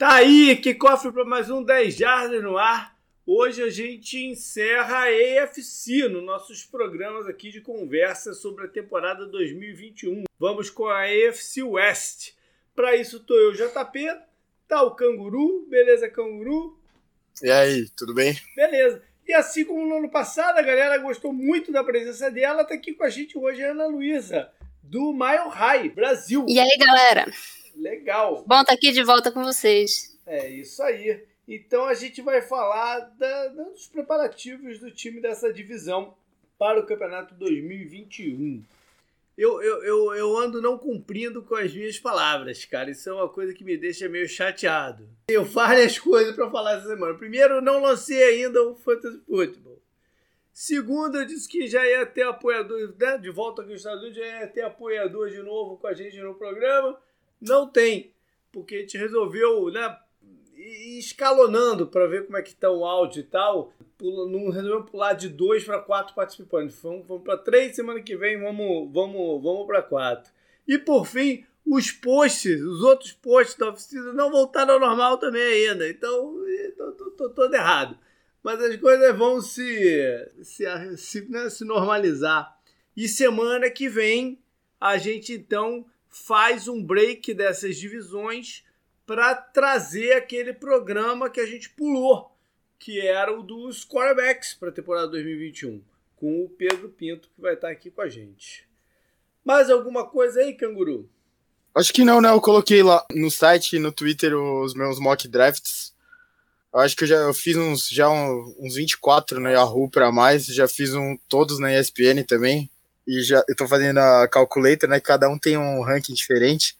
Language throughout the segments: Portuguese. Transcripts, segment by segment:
Tá aí, que cofre para mais um 10 Jardas no ar. Hoje a gente encerra a AFC nos nossos programas aqui de conversa sobre a temporada 2021. Vamos com a AFC West. Para isso tô eu, JP, tá o Canguru, beleza, Canguru? E aí, tudo bem? Beleza. E assim como no ano passado, a galera gostou muito da presença dela, tá aqui com a gente hoje a Ana Luísa, do Mile High, Brasil. E aí, galera? Legal. Bom estar tá aqui de volta com vocês. É isso aí. Então a gente vai falar da, dos preparativos do time dessa divisão para o campeonato 2021. Eu, eu, eu, eu ando não cumprindo com as minhas palavras, cara. Isso é uma coisa que me deixa meio chateado. Tenho várias coisas para falar essa semana. Primeiro, eu não lancei ainda o Fantasy Football. Segundo, eu disse que já ia ter apoiador, né? de volta aqui nos Estados Unidos, já ia ter apoiador de novo com a gente no programa. Não tem, porque a gente resolveu, né, escalonando para ver como é que está o áudio e tal. Não resolvemos pular de dois para quatro participantes. Vamos, vamos para três, semana que vem vamos, vamos, vamos para quatro. E por fim, os posts, os outros posts da oficina não voltaram ao normal também ainda. Então, estou todo errado. Mas as coisas vão se, se, se, né, se normalizar. E semana que vem a gente então faz um break dessas divisões para trazer aquele programa que a gente pulou, que era o dos quarterbacks para a temporada 2021, com o Pedro Pinto, que vai estar aqui com a gente. Mais alguma coisa aí, canguru? Acho que não, né? Eu coloquei lá no site e no Twitter os meus mock drafts. Eu acho que eu já eu fiz uns já uns 24 no Yahoo para mais, já fiz um todos na ESPN também e já eu tô fazendo a calculator, né? Cada um tem um ranking diferente.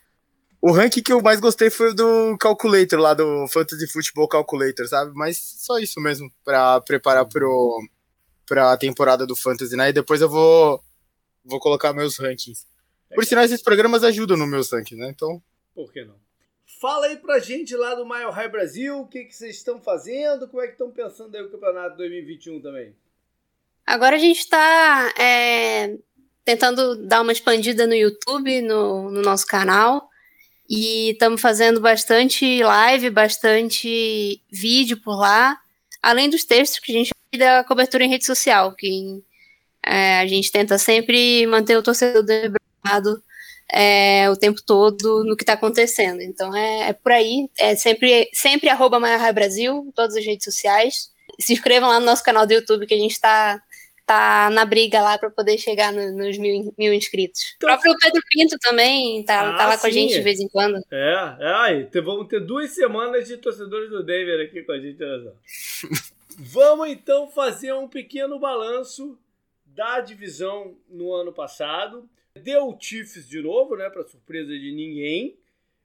O ranking que eu mais gostei foi o do Calculator, lá do Fantasy Football Calculator, sabe? Mas só isso mesmo, para preparar pro, pra temporada do Fantasy, né? E depois eu vou, vou colocar meus rankings. Por sinal, esses programas ajudam no meus rankings, né? Então. Por que não? Fala aí pra gente lá do Mile High Brasil, o que, que vocês estão fazendo, como é que estão pensando aí o campeonato 2021 também? Agora a gente está é, tentando dar uma expandida no YouTube, no, no nosso canal. E estamos fazendo bastante live, bastante vídeo por lá, além dos textos que a gente da cobertura em rede social, que é, a gente tenta sempre manter o torcedor lembrado é, o tempo todo no que está acontecendo. Então é, é, por aí, é sempre, sempre arroba Brasil, todas as redes sociais. Se inscrevam lá no nosso canal do YouTube que a gente está tá na briga lá para poder chegar no, nos mil, mil inscritos. Então, o próprio Pedro Pinto também tá, ah, tá lá sim. com a gente de vez em quando. É, é aí, vamos ter duas semanas de torcedores do Denver aqui com a gente, olha só. vamos então fazer um pequeno balanço da divisão no ano passado. Deu o Chiefs de novo, né, para surpresa de ninguém.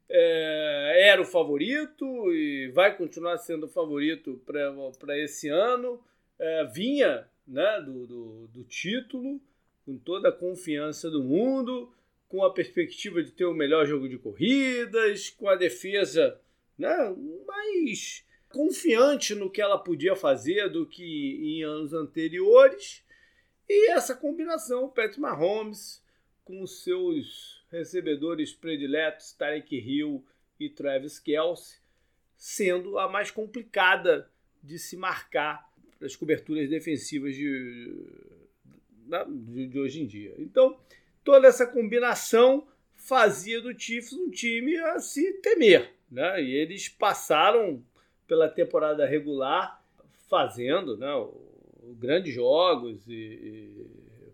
É, era o favorito e vai continuar sendo o favorito para esse ano. É, vinha né, do, do, do título, com toda a confiança do mundo, com a perspectiva de ter o melhor jogo de corridas, com a defesa né, mais confiante no que ela podia fazer do que em anos anteriores. E essa combinação, Pat Mahomes com seus recebedores prediletos, Tarek Hill e Travis Kelce, sendo a mais complicada de se marcar das coberturas defensivas de, de, de, hoje em dia. Então, toda essa combinação fazia do Chiefs um time a se temer. Né? E eles passaram pela temporada regular fazendo né, grandes jogos e, e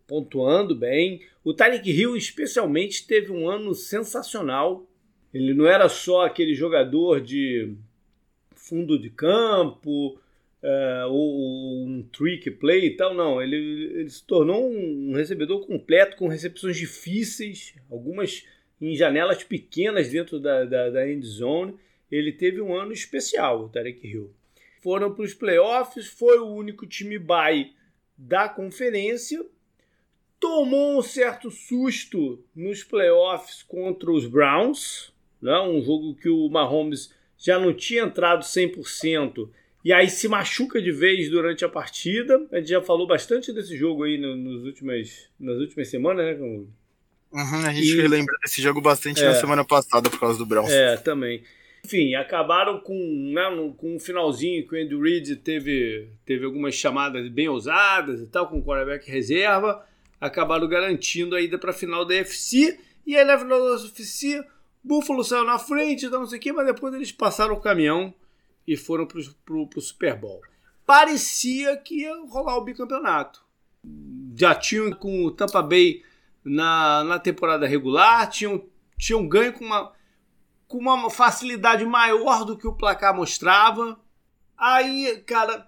pontuando bem. O Tyreek Hill, especialmente, teve um ano sensacional. Ele não era só aquele jogador de fundo de campo, uh, ou um trick play e tal, não. Ele, ele se tornou um recebedor completo, com recepções difíceis, algumas em janelas pequenas dentro da, da, da end zone. Ele teve um ano especial, o Tarek Hill. Foram para os playoffs, foi o único time bye da conferência. Tomou um certo susto nos playoffs contra os Browns, né? um jogo que o Mahomes já não tinha entrado 100%, e aí se machuca de vez durante a partida. A gente já falou bastante desse jogo aí nos últimas, nas últimas semanas, né? Uhum, a gente e, lembra desse jogo bastante é, na semana passada por causa do Browns. É, também. Enfim, acabaram com, né, com um finalzinho que o Andy Reid teve, teve algumas chamadas bem ousadas e tal, com o quarterback reserva. Acabaram garantindo a ida para a final da FC. E aí na final da UFC, Buffalo saiu na frente, então não sei o quê, mas depois eles passaram o caminhão e foram para o Super Bowl. Parecia que ia rolar o bicampeonato. Já tinham com o Tampa Bay na, na temporada regular, tinham, tinham ganho com uma, com uma facilidade maior do que o placar mostrava. Aí, cara,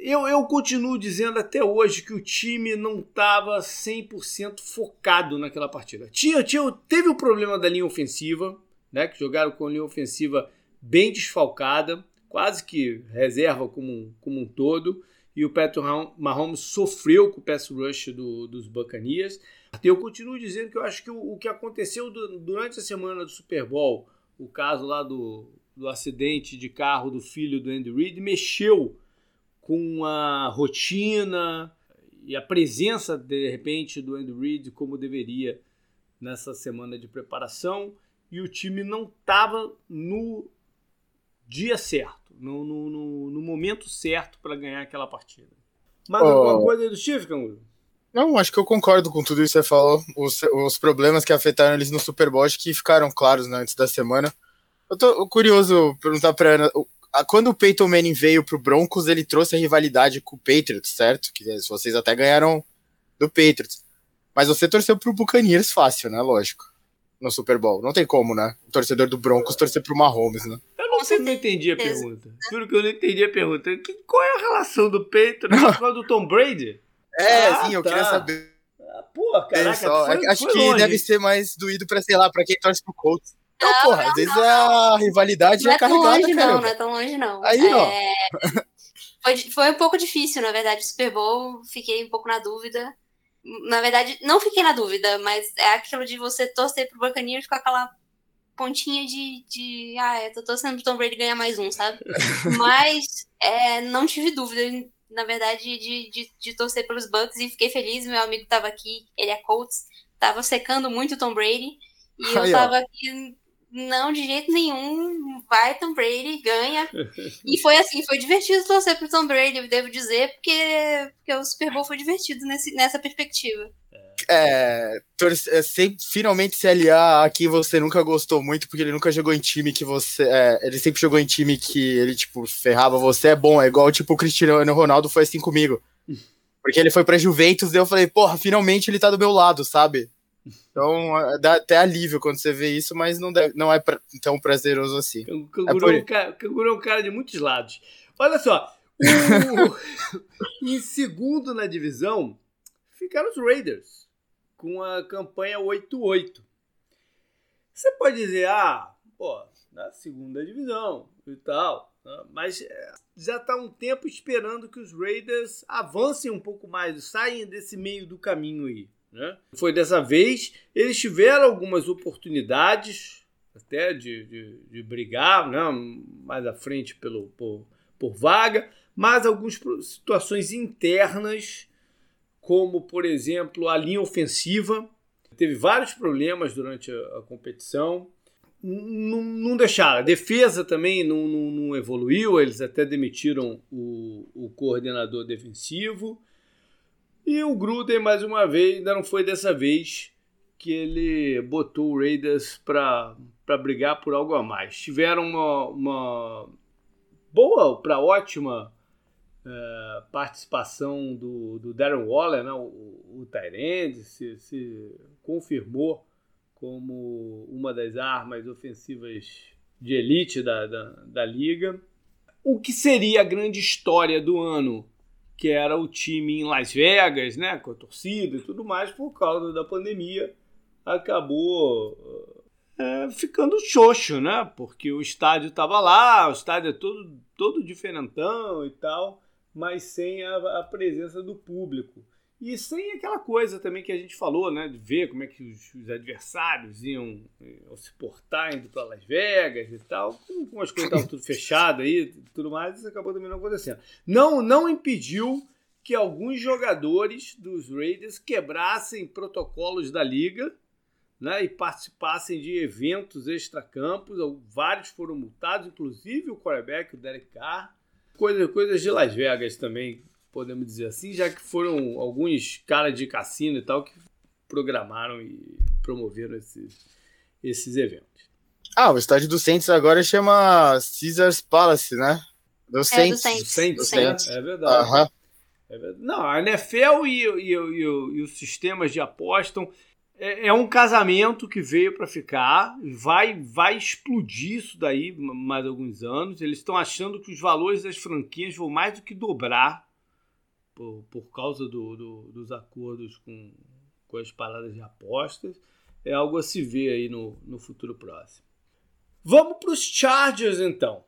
eu, eu continuo dizendo até hoje que o time não estava 100% focado naquela partida. Tinha, tinha, teve o problema da linha ofensiva, né, que jogaram com a linha ofensiva bem desfalcada, quase que reserva como, como um todo, e o Patrick Mahomes sofreu com o pass rush do, dos Buccaneers. Eu continuo dizendo que eu acho que o, o que aconteceu do, durante a semana do Super Bowl, o caso lá do do acidente de carro do filho do Andy Reid mexeu com a rotina e a presença de repente do Andy Reid como deveria nessa semana de preparação e o time não estava no dia certo, no, no, no, no momento certo para ganhar aquela partida. Mais oh. alguma coisa do Steve, Canguru? Não, acho que eu concordo com tudo isso que você falou. Os, os problemas que afetaram eles no Super Bowl que ficaram claros né, antes da semana. Eu tô curioso perguntar pra Ana. Quando o Peyton Manning veio pro Broncos, ele trouxe a rivalidade com o Patriots, certo? Que vocês até ganharam do Patriots. Mas você torceu pro Buccaneers fácil, né? Lógico. No Super Bowl. Não tem como, né? O torcedor do Broncos torcer pro Mahomes, né? Eu não sei se eu entendi a pergunta. Juro que eu não entendi a pergunta. qual é a relação do Patriots com a do Tom Brady? É, ah, sim, eu tá. queria saber. Ah, pô, caraca, foi, Acho foi que longe. deve ser mais doído pra, sei lá, pra quem torce pro Colts. Então, não, porra, às vezes a rivalidade não é, é carregada, tão longe, cara. Não, não é tão longe, não. Aí, ó. É... foi, foi um pouco difícil, na verdade, o Super Bowl. Fiquei um pouco na dúvida. Na verdade, não fiquei na dúvida, mas é aquilo de você torcer pro Buccaneers com aquela pontinha de, de ah, eu tô torcendo pro Tom Brady ganhar mais um, sabe? mas é, não tive dúvida, na verdade, de, de, de torcer pelos Bucks e fiquei feliz. Meu amigo tava aqui, ele é Colts, tava secando muito o Tom Brady. E eu tava aqui não, de jeito nenhum. Vai Tom Brady, ganha. E foi assim, foi divertido torcer pro Tom Brady, eu devo dizer, porque, porque o Super Bowl foi divertido nesse, nessa perspectiva. É, é sempre, finalmente se aliar a quem você nunca gostou muito, porque ele nunca jogou em time que você. É, ele sempre jogou em time que ele, tipo, ferrava você, é bom, é igual tipo o Cristiano Ronaldo foi assim comigo. Porque ele foi pra Juventus e eu falei, porra, finalmente ele tá do meu lado, sabe? Então é, dá até alívio quando você vê isso, mas não, deve, não é pra, tão prazeroso assim. O canguru é, é, um cara, canguru é um cara de muitos lados. Olha só, o, em segundo na divisão ficaram os Raiders, com a campanha 8-8. Você pode dizer, ah, pô, na segunda divisão e tal, né? mas é, já está um tempo esperando que os Raiders avancem um pouco mais, saiam desse meio do caminho aí. Né? Foi dessa vez, eles tiveram algumas oportunidades até de, de, de brigar né? mais à frente pelo, por, por vaga, mas algumas situações internas, como por exemplo a linha ofensiva, teve vários problemas durante a, a competição. Não, não, deixaram. A defesa também não, não, não, evoluiu, eles até demitiram o, o coordenador defensivo. E o Gruden, mais uma vez, ainda não foi dessa vez que ele botou o Raiders para brigar por algo a mais. Tiveram uma, uma boa para ótima é, participação do, do Darren Waller, né? o, o Tyrande, se, se confirmou como uma das armas ofensivas de elite da, da, da liga. O que seria a grande história do ano que era o time em Las Vegas, né, com a torcida e tudo mais, por causa da pandemia, acabou é, ficando xoxo, né? Porque o estádio estava lá, o estádio é todo, todo diferentão e tal, mas sem a, a presença do público. E sem aquela coisa também que a gente falou, né? De ver como é que os, os adversários iam, iam, se portar indo para Las Vegas e tal. Como as coisas estavam tudo fechado aí e tudo mais, isso acabou também não acontecendo. Não, não impediu que alguns jogadores dos Raiders quebrassem protocolos da liga, né, e participassem de eventos extracampos. Vários foram multados, inclusive o quarterback, o Derek Carr. Coisa, coisas de Las Vegas também, podemos dizer assim, já que foram alguns caras de cassino e tal que programaram e promoveram esses, esses eventos. Ah, o estádio do Saints agora chama Caesars Palace, né? Do Saints. É, do Saints, do Saints. É, é verdade. Uhum. é verdade. Não, a NFL e, e, e, e, os sistemas de apostam é, é um casamento que veio para ficar, vai, vai explodir isso daí mais alguns anos. Eles estão achando que os valores das franquias vão mais do que dobrar por, por causa do, do, dos acordos com, com as paradas de apostas. É algo a se ver aí no, no futuro próximo. Vamos para os Chargers então,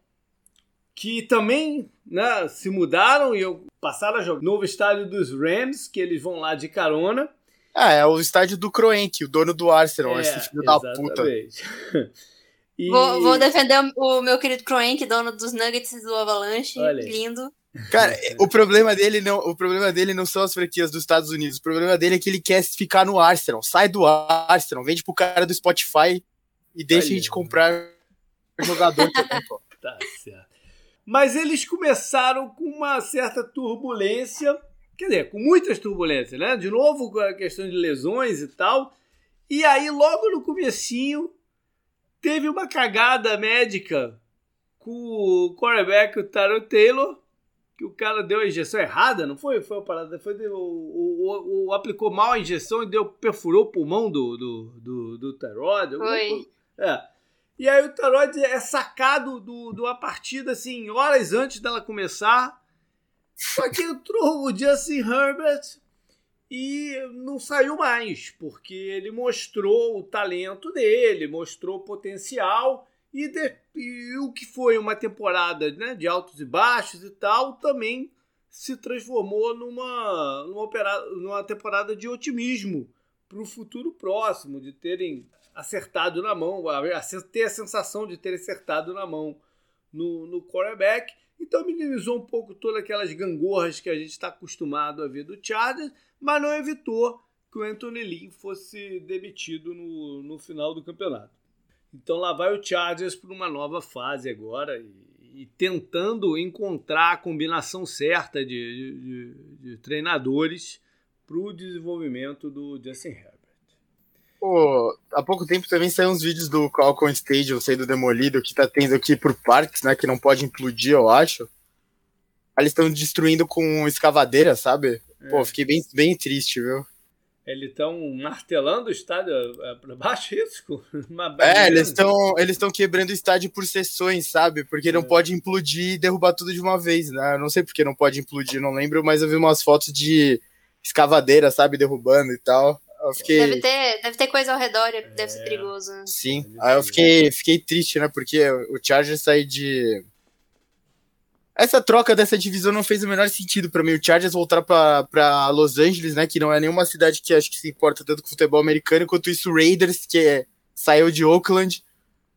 que também né, se mudaram e passaram a jogar no novo estádio dos Rams, que eles vão lá de carona. Ah, é o estádio do Kroenke, o dono do Arsenal, é, esse filho exatamente. da puta. E... Vou, vou, defender o, meu querido Kroenke, dono dos Nuggets e do Avalanche. Lindo. Cara, o problema dele não, o problema dele não são as franquias dos Estados Unidos. O problema dele é que ele quer ficar no Arsenal. Sai do Arsenal, vende pro cara do Spotify e deixa Olha. a gente comprar jogador também, pô. Tá certo. Mas eles começaram com uma certa turbulência Quer dizer, com muitas turbulências, né? De novo com a questão de lesões e tal. E aí, logo no comecinho, teve uma cagada médica com o quarterback, o Taro Taylor, que o cara deu a injeção errada, não foi? Foi a parada, foi o, o, o, aplicou mal a injeção e deu, perfurou o pulmão do, do, do, do Tyrod. Foi. É. E aí o Tyrod é sacado do, de uma partida, assim, horas antes dela começar só que entrou o Justin Herbert e não saiu mais, porque ele mostrou o talento dele, mostrou o potencial e, de, e, o que foi uma temporada né, de altos e baixos e tal também se transformou numa, numa, numa temporada de otimismo para o futuro próximo, de terem acertado na mão, ter a sensação de ter acertado na mão no, no quarterback. Então minimizou um pouco todas aquelas gangorras que a gente está acostumado a ver do Chargers, mas não evitou que o Anthony Lynn fosse demitido no, no final do campeonato. Então lá vai o Chargers para uma nova fase agora e, e, tentando encontrar a combinação certa de, de, de treinadores para o desenvolvimento do Justin Herbert. Pô, há pouco tempo também saiu uns vídeos do Qualcomm Stadium sendo demolido, que tá tendo aqui por parques, né? Que não pode implodir, eu acho. Eles estão destruindo com escavadeira, sabe? É. Pô, fiquei bem, bem triste, viu? Eles estão martelando o estádio é, para baixo, isso? é, eles estão eles quebrando o estádio por sessões, sabe? Porque não é. pode implodir e derrubar tudo de uma vez, né? Eu não sei porque não pode implodir, não lembro, mas eu vi umas fotos de escavadeira, sabe? Derrubando e tal. Eu fiquei... deve, ter, deve ter coisa ao redor, deve é... ser perigoso. Né? Sim, aí eu fiquei, fiquei triste, né? Porque o Chargers sair de. Essa troca dessa divisão não fez o menor sentido para mim. O Chargers voltar para Los Angeles, né? Que não é nenhuma cidade que acho que se importa tanto com futebol americano, quanto isso o Raiders, que é, saiu de Oakland,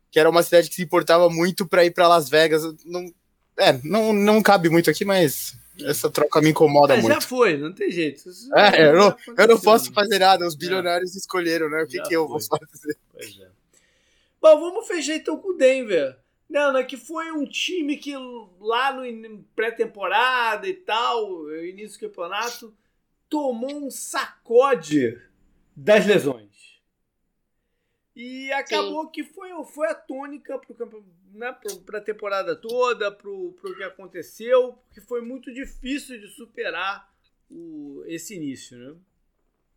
que era uma cidade que se importava muito para ir para Las Vegas. Não, é, não, não cabe muito aqui, mas essa troca me incomoda Mas muito. Já foi, não tem jeito. É, eu, não, eu não posso fazer nada, os bilionários já. escolheram, né? O que, que eu vou fazer? Pois é. Bom, vamos fechar então com o Denver. Não, né, que foi um time que lá no pré-temporada e tal, início do campeonato, tomou um sacode das lesões. E acabou Sim. que foi, foi a tônica para né, a temporada toda, para o que aconteceu, porque foi muito difícil de superar o, esse início, né?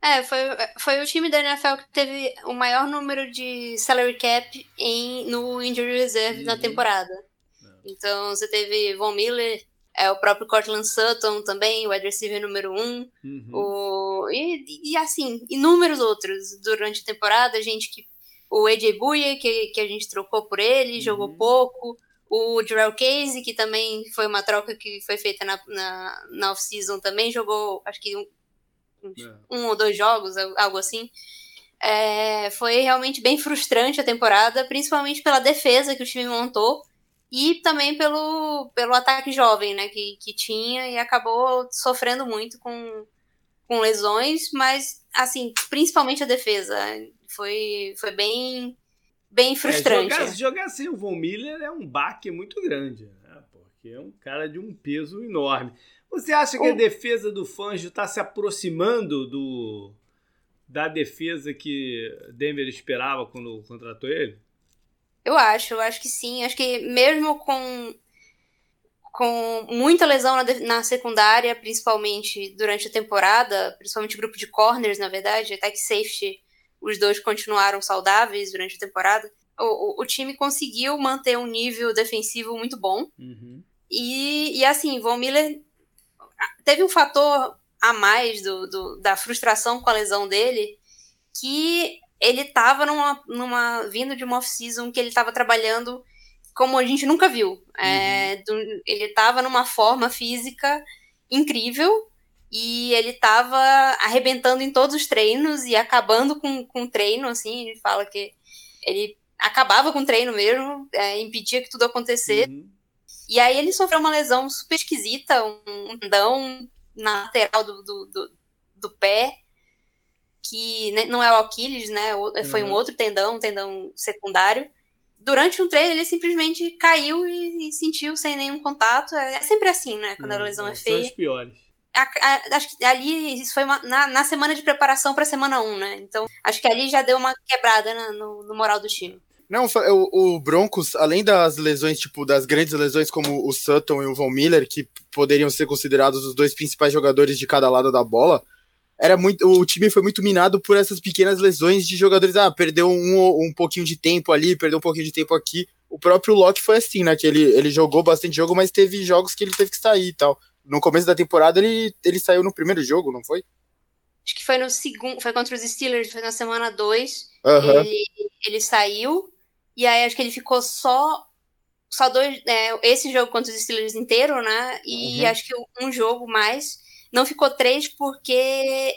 É, foi, foi o time da NFL que teve o maior número de salary cap em, no injury reserve uhum. na temporada. É. Então você teve Von Miller, é, o próprio Cortland Sutton também, o wide receiver número um, uhum. o, e, e assim, inúmeros outros durante a temporada, gente que o AJ Buye, que, que a gente trocou por ele, uhum. jogou pouco. O Jarrell Casey, que também foi uma troca que foi feita na, na, na off-season, também jogou, acho que um. Um ou dois jogos, algo assim. É, foi realmente bem frustrante a temporada, principalmente pela defesa que o time montou e também pelo, pelo ataque jovem né, que, que tinha e acabou sofrendo muito com, com lesões, mas assim, principalmente a defesa Foi, foi bem, bem frustrante. É, jogar, jogar sem o Von Miller é um baque muito grande, né? Porque é um cara de um peso enorme. Você acha que a defesa do Fangio está se aproximando do da defesa que Denver esperava quando contratou ele? Eu acho, eu acho que sim. Acho que mesmo com com muita lesão na, na, secundária, principalmente durante a temporada, principalmente o grupo de corners, na verdade, até que safety, os dois continuaram saudáveis durante a temporada. O, o, o time conseguiu manter um nível defensivo muito bom. Uhum. E, e assim, Von Miller teve um fator a mais do, do, da frustração com a lesão dele, que ele estava numa, numa, vindo de uma off-season que ele estava trabalhando como a gente nunca viu. É, uhum. do, ele estava numa forma física incrível e ele estava arrebentando em todos os treinos e acabando com, com o treino, assim, ele fala que ele acabava com o treino mesmo, é, impedia que tudo acontecesse. Uhum. E aí ele sofreu uma lesão super esquisita, um tendão na lateral do, do, do, do pé, que não é o Aquiles, né? Foi uhum. um outro tendão, um tendão secundário durante um treino ele simplesmente caiu e, e, sentiu sem nenhum contato. É, é sempre assim, né? Quando a hum, lesão é, é feia. São os piores. A, a, acho que ali isso foi uma, na, na, semana de preparação para semana 1, né? Então acho que ali já deu uma quebrada na, no, no, moral do time. Não, o, o, Broncos, além das lesões, tipo, das grandes lesões como o Sutton e o Von Miller, que poderiam ser considerados os dois principais jogadores de cada lado da bola, era muito, o time foi muito minado por essas pequenas lesões de jogadores. Ah, perdeu um, um pouquinho de tempo ali, perdeu um pouquinho de tempo aqui. O próprio Locke foi assim, né? Que ele, ele jogou bastante jogo, mas teve jogos que ele teve que sair e tal. No começo da temporada ele, ele saiu no primeiro jogo, não foi? Acho que foi no segundo, foi contra os Steelers, foi na semana 2. Uhum. Ele, ele saiu, e aí acho que ele ficou só só dois. É, esse jogo contra os Steelers inteiro, né? E uhum. acho que um jogo mais. Não ficou três porque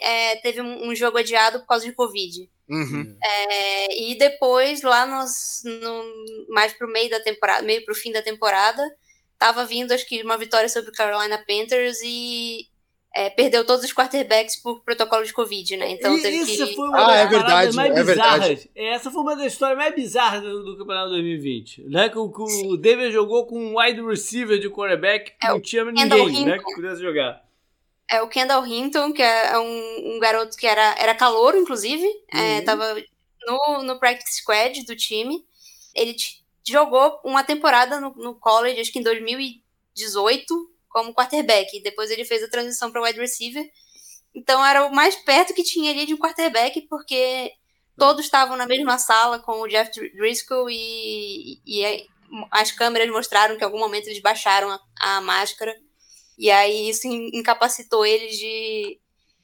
é, teve um, um, jogo adiado por causa de Covid. Uhum. É, e depois, lá nos, no, mais pro meio da temporada, meio pro fim da temporada, tava vindo, acho que, uma vitória sobre o Carolina Panthers e é, perdeu todos os quarterbacks por protocolo de Covid, né? Então teve Isso que... foi uma ah, das é verdade, mais é bizarras. Verdade. Essa foi uma das histórias mais bizarras do, do Campeonato 2020, né? Que, que o David jogou com um wide receiver de quarterback que é, não tinha ninguém, né? Que pudesse jogar. É o Kendall Hinton, que é um, um garoto que era, era calouro, inclusive. É, uhum. É, tava no, no practice squad do time. Ele jogou uma temporada no, no college, acho que em 2018, como quarterback. Depois ele fez a transição para wide receiver. Então era o mais perto que tinha ali de um quarterback, porque todos estavam na mesma sala com o Jeff Driscoll e, e as câmeras mostraram que em algum momento eles baixaram a, a máscara e aí isso incapacitou eles de,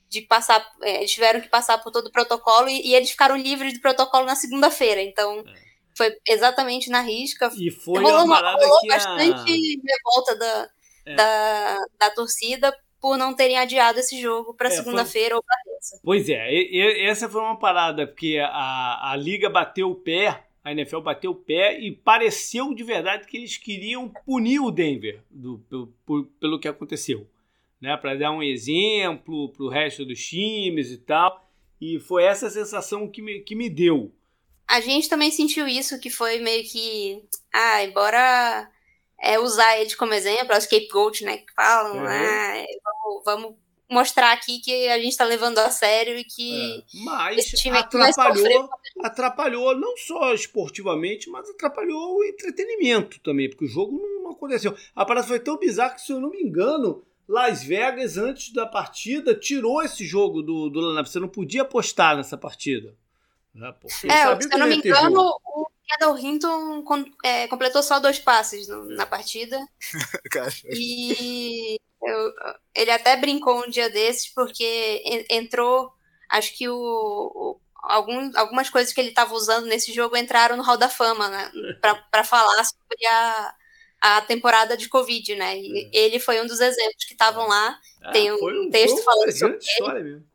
de passar. É, eles tiveram que passar por todo o protocolo e, e eles ficaram livres do protocolo na segunda-feira. Então. É. Foi exatamente na risca. E foi rolou, uma parada rolou que bastante a... revolta da, é. da, da torcida por não terem adiado esse jogo para é, segunda-feira foi... ou para terça. Pois é, e, e, essa foi uma parada, porque a, a liga bateu o pé a NFL bateu o pé e pareceu de verdade que eles queriam punir o Denver do, pelo, pelo que aconteceu, né? Para dar um exemplo para o resto dos times e tal. E foi essa sensação que me, que me deu. A gente também sentiu isso, que foi meio que. Ah, embora é, usar eles como exemplo, os scapegoat, né? Que falam, uhum. ah, vamos, vamos mostrar aqui que a gente está levando a sério e que é, mas atrapalhou, atrapalhou não só esportivamente, mas atrapalhou o entretenimento também, porque o jogo não, não aconteceu. A parada foi tão bizarra que, se eu não me engano, Las Vegas, antes da partida, tirou esse jogo do, do lineup. Você não podia apostar nessa partida. Né? é, se eu não me engano, o Kendall Hinton é, completou só dois passes no, na partida. e eu, ele até brincou um dia desses porque entrou, acho que o, o algum, algumas coisas que ele estava usando nesse jogo entraram no Hall da Fama, né, para falar sobre a, a temporada de Covid, né? E é. ele foi um dos exemplos que estavam lá. Ah, Tem um, um texto falando sobre ele. Mesmo.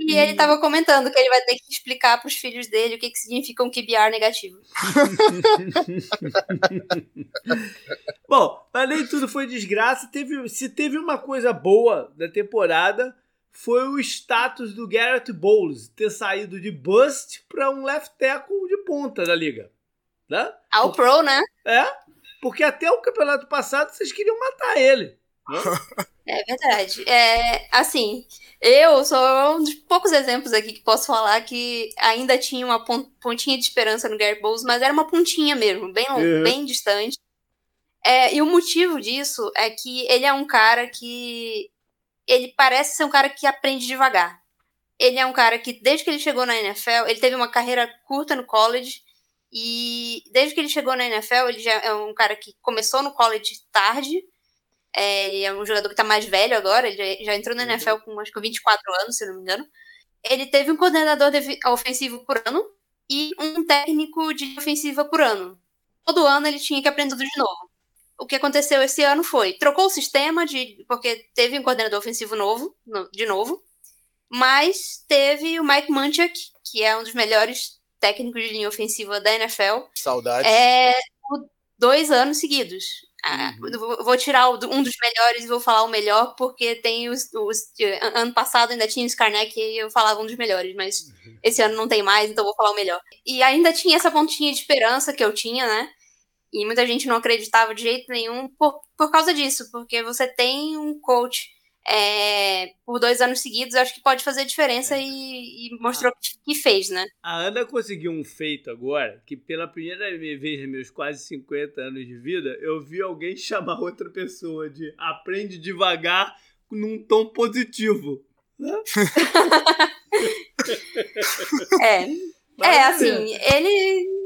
E ele estava comentando que ele vai ter que explicar para os filhos dele o que, que significa um QBR negativo. Bom, mas nem tudo foi desgraça. Teve, se teve uma coisa boa da temporada, foi o status do Garrett Bowles ter saído de bust para um left tackle de ponta da liga. Né? Ao pro, né? É, porque até o campeonato passado vocês queriam matar ele. É verdade. É, assim, eu sou um dos poucos exemplos aqui que posso falar que ainda tinha uma pontinha de esperança no Gary Bowles, mas era uma pontinha mesmo, bem, uhum. bem distante. É, e o motivo disso é que ele é um cara que. Ele parece ser um cara que aprende devagar. Ele é um cara que, desde que ele chegou na NFL, ele teve uma carreira curta no college. E desde que ele chegou na NFL, ele já é um cara que começou no college tarde é, ele é um jogador que tá mais velho agora, ele já entrou na uhum. NFL com acho que 24 anos, se não me engano. Ele teve um coordenador ofensivo por ano e um técnico de ofensiva por ano. Todo ano ele tinha que aprender tudo de novo. O que aconteceu esse ano foi, trocou o sistema de porque teve um coordenador ofensivo novo, no, de novo, mas teve o Mike Munchak, que é um dos melhores técnicos de linha ofensiva da NFL. Saudades. É, dois anos seguidos. Ah. Vou tirar um dos melhores e vou falar o melhor, porque tem os, os. Ano passado ainda tinha o Skarnek e eu falava um dos melhores, mas uhum. esse ano não tem mais, então vou falar o melhor. E ainda tinha essa pontinha de esperança que eu tinha, né? E muita gente não acreditava de jeito nenhum por, por causa disso, porque você tem um coach é, por dois anos seguidos, acho que pode fazer diferença é. e, e, mostrou ah, que fez, né? A Ana conseguiu um feito agora, que pela primeira vez nos meus quase 50 anos de vida, eu vi alguém chamar outra pessoa de aprende devagar num tom positivo. Né? é. é, assim, ele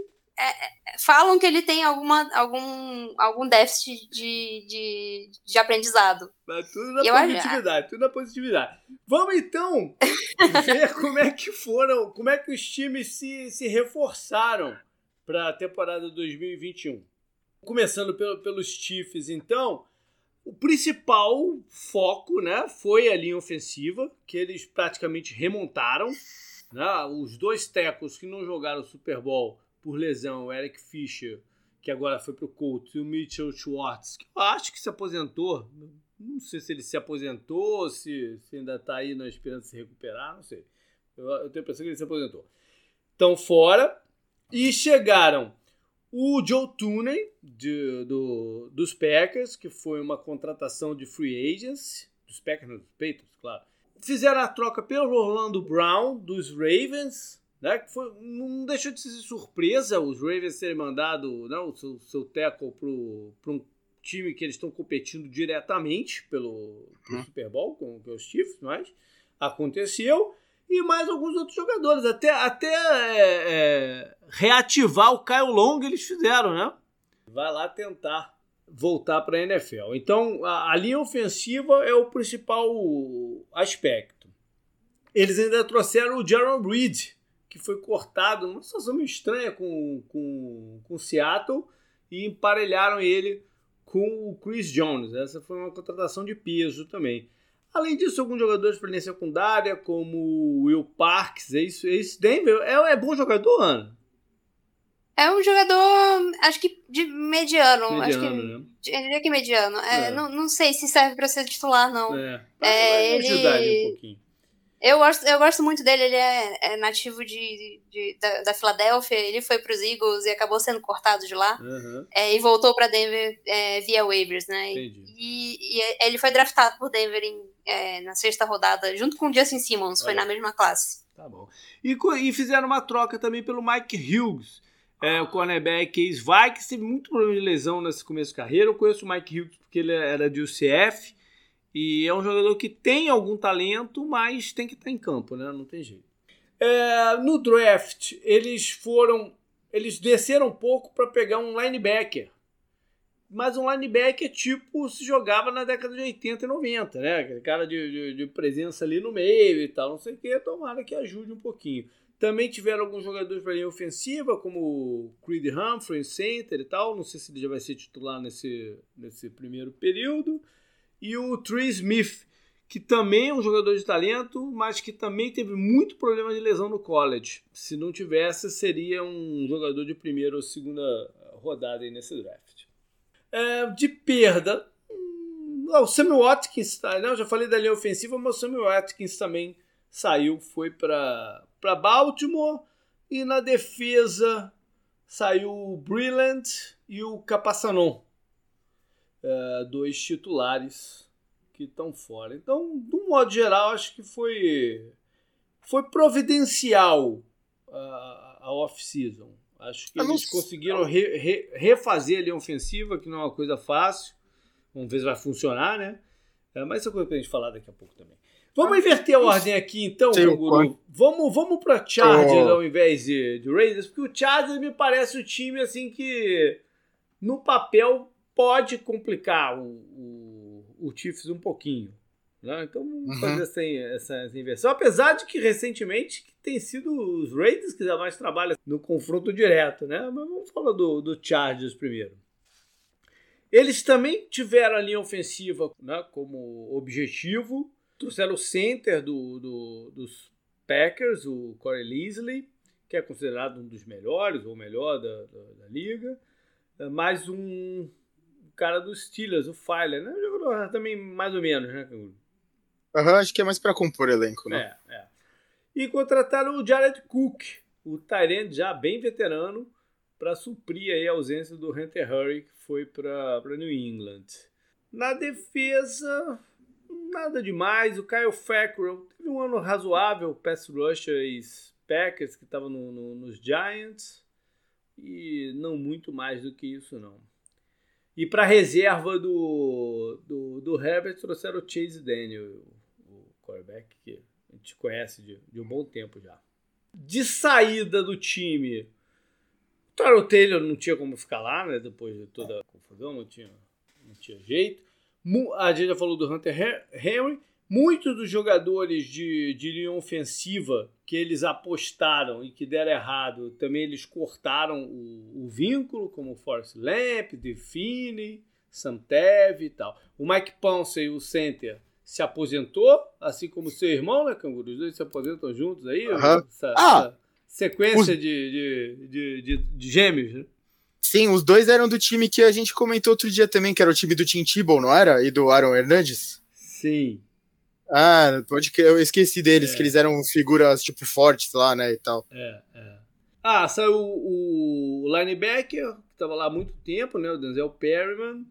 é, falam que ele tem alguma, algum, algum déficit de, de, de aprendizado. Mas tudo na eu positividade, acho... tudo na positividade. Vamos então ver como é que foram, como é que os times se, se reforçaram para a temporada 2021. Começando pelo, pelos Chiefs, então, o principal foco né, foi a linha ofensiva, que eles praticamente remontaram. Né? Os dois tecos que não jogaram o Super Bowl por lesão, o Eric Fischer, que agora foi pro Colts, e o Mitchell Schwartz, que eu acho que se aposentou. Não sei se ele se aposentou, se, se ainda está aí na esperança de se recuperar, não sei. Eu, eu tenho a impressão que ele se aposentou. Estão fora e chegaram o Joe Tooney, de, do, dos Packers, que foi uma contratação de free agents, dos Packers, dos Patriots, claro. Fizeram a troca pelo Orlando Brown, dos Ravens, né? Que foi, não deixou de ser surpresa os Ravens terem mandado né, o seu, seu tackle para um time que eles estão competindo diretamente pelo, pelo hum. Super Bowl, com, com os Chiefs, mas aconteceu. E mais alguns outros jogadores. Até, até é, é, reativar o Kyle Long eles fizeram, né? Vai lá tentar voltar para a NFL. Então, a, a linha ofensiva é o principal aspecto. Eles ainda trouxeram o Jaron Reed, que foi cortado numa situação meio estranha com, com, com Seattle e emparelharam ele com o Chris Jones. Essa foi uma contratação de peso também. Além disso, alguns jogadores para linha secundária, como o Will Parks, esse, esse Denver, é, é bom jogador, Ana? É um jogador, acho que de mediano. Mediano, acho que, né? Diria que mediano. É, é. Não, não sei se serve para ser titular, não. É, é ele... ajudar ele um pouquinho. Eu gosto, eu gosto muito dele, ele é, é nativo de, de da, da, Filadélfia, ele foi para os Eagles e acabou sendo cortado de lá. Uhum. É, e voltou para Denver é, via waivers, né? Entendi. E, e, ele foi draftado por Denver em, é, na sexta rodada, junto com o Justin Simmons, Olha. foi na mesma classe. Tá bom. E, e fizeram uma troca também pelo Mike Hughes. É, o cornerback ex-Vikings teve muito problema de lesão nesse começo de carreira. Eu conheço o Mike Hughes porque ele era de UCF. E é um jogador que tem algum talento, mas tem que estar em campo, né? Não tem jeito. É, no draft, eles foram. Eles desceram um pouco para pegar um linebacker. Mas um linebacker tipo se jogava na década de 80 e 90, né? Aquele cara de, de, de presença ali no meio e tal, não sei o que. Tomara que ajude um pouquinho. Também tiveram alguns jogadores para linha ofensiva, como o Creed Humphrey, center e tal. Não sei se ele já vai ser titular nesse, nesse primeiro período e o Trey Smith, que também é um jogador de talento, mas que também teve muito problema de lesão no college. Se não tivesse, seria um jogador de primeira ou segunda rodada aí nesse draft. É, de perda, hum, o Sammy Watkins, tá, não, já falei da linha ofensiva, mas o Sammy Watkins também saiu, foi para Baltimore. E na defesa saiu o Brillant e o Capassanon, é, dois titulares que estão fora. Então, do modo geral, acho que foi, foi providencial a, a off-season. Acho que eles conseguiram re, re, refazer a linha ofensiva, que não é uma coisa fácil. Vamos ver se vai funcionar, né? É, mas isso é coisa que a gente falar daqui a pouco também. Vamos inverter a ordem aqui, então, Canguru. Vamos, vamos para Chargers oh. ao invés de, de Raiders, porque o Chargers me parece o time assim que no papel pode complicar o, o, o Chiefs um pouquinho. Né? Então vamos uhum. fazer essa, essa, essa, inversão. Apesar de que recentemente tem sido os Raiders que mais trabalham no confronto direto, né? Mas vamos falar do, do Chargers primeiro. Eles também tiveram a linha ofensiva né, como objetivo Trouxeram o center do, do, dos Packers, o Corey Leslie, que é considerado um dos melhores, ou melhor da, da, da liga. Mais um cara dos Steelers, o Filer, né? Jogador também mais ou menos, né, Uhum, acho que é mais para compor elenco, né? É, é. E contrataram o Jared Cook, o Tyrant já bem veterano, para suprir aí a ausência do Hunter Hurry, que foi para New England. Na defesa, nada demais. O Kyle Fackrell teve um ano razoável, pass rusher e Packers, que estava no, no, nos Giants. E não muito mais do que isso, não. E para reserva do, do, do Herbert, trouxeram o Chase Daniel, o quarterback que a gente conhece de, de um bom tempo já. De saída do time, o Taylor não tinha como ficar lá, né? Depois de toda a confusão, não tinha, não tinha jeito. A gente já falou do Hunter Henry. Muitos dos jogadores de, de linha ofensiva que eles apostaram e que deram errado, também eles cortaram o, o vínculo, como o Forrest Lamp, Define, Santev e tal. O Mike Pouncey, o center, se aposentou, assim como seu irmão, né, Canguru? Os dois se aposentam juntos aí. Uhum. Essa, ah, essa sequência de, de, de, de, de gêmeos, né? Sim, os dois eram do time que a gente comentou outro dia também, que era o time do Tim Tebow, não era? E do Aaron Hernandes? Sim. Ah, pode que eu esqueci deles, é. que eles eram figuras tipo fortes lá, né, e tal. É, é. Ah, saiu o, o linebacker, que tava lá há muito tempo, né, o Denzel Perryman.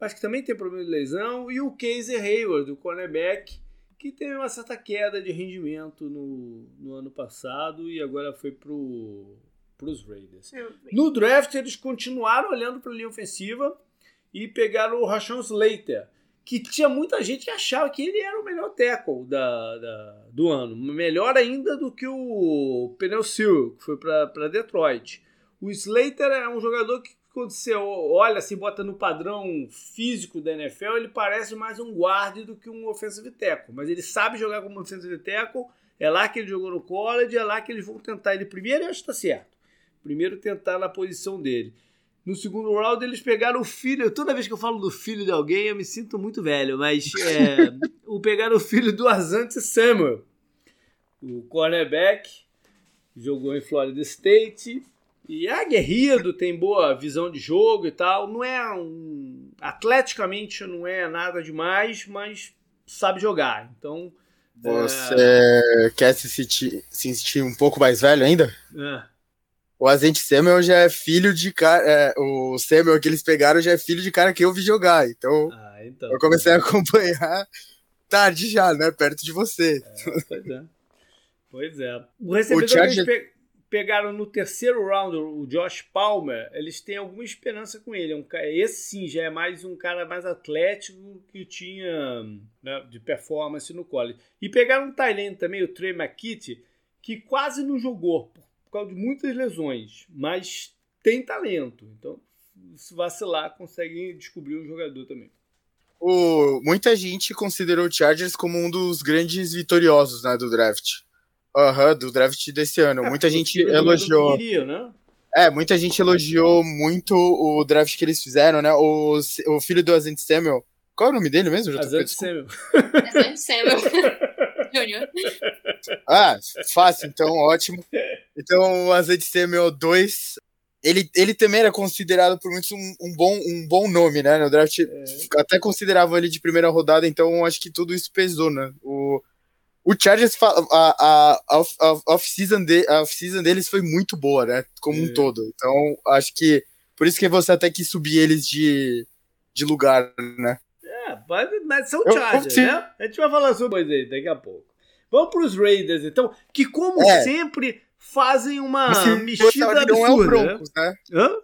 Acho que também tem problema de lesão. E o Casey Hayward, o cornerback, que teve uma certa queda de rendimento no, no ano passado e agora foi pro para os Raiders. No draft, eles continuaram olhando para a linha ofensiva e pegaram o Rashawn Slater, que tinha muita gente que achava que ele era o melhor tackle da, da do ano. Melhor ainda do que o Penel Seal, que foi para Detroit. O Slater é um jogador que, quando você olha, assim, bota no padrão físico da NFL, ele parece mais um guarde do que um offensive tackle. Mas ele sabe jogar como offensive tackle, é lá que ele jogou no college, é lá que eles vão tentar ele primeiro e acho que está certo. Primeiro tentar na posição dele. No segundo round, eles pegaram o filho. Toda vez que eu falo do filho de alguém, eu me sinto muito velho, mas é, o pegaram o filho do Asante Samuel, o cornerback, jogou em Florida State. E é aguerrido, tem boa visão de jogo e tal. Não é um. Atleticamente não é nada demais, mas sabe jogar. Então. Você é... quer se sentir, se sentir um pouco mais velho ainda? É o Azente Samuel já é filho de cara. É, o Samuel que eles pegaram já é filho de cara que eu vi jogar. Então, ah, então eu comecei a acompanhar tarde já, né? Perto de você. É, pois é. Pois é. O recebedor o que eles pe pegaram no terceiro round, o Josh Palmer, eles têm alguma esperança com ele. É um, esse sim já é mais um cara mais atlético que tinha né, de performance no college. E pegaram um Thailand também, o Trey McKitty, que quase não jogou por causa de muitas lesões, mas tem talento. Então, se vacilar, consegue descobrir um jogador também. O, muita gente considerou o Chargers como um dos grandes vitoriosos né, do draft. Aham, uhum, do draft desse ano. É, muita gente elogiou. Queria, né? É, muita gente elogiou muito o draft que eles fizeram, né? O, o filho do Azent Samuel. Qual é o nome dele mesmo? Azent Samuel. Azent Samuel. Júnior. Ah, fácil, então, ótimo. Então, o Azeite CMO2 ele, ele também era considerado por muitos um, um bom, um bom nome, né? No draft, é. até consideravam ele de primeira rodada, então acho que tudo isso pesou, né? O, o Chargers, a, a, a, off-season de, off deles foi muito boa, né? Como é. um todo. Então, acho que por isso que você até quis subir eles de, de lugar, né? É, mas são Chargers, eu, né? A gente vai falar sobre isso daqui a pouco. Vamos para os Raiders, então, que como é. sempre fazem uma mexida absurda. Não é o Broncos, né? Hã?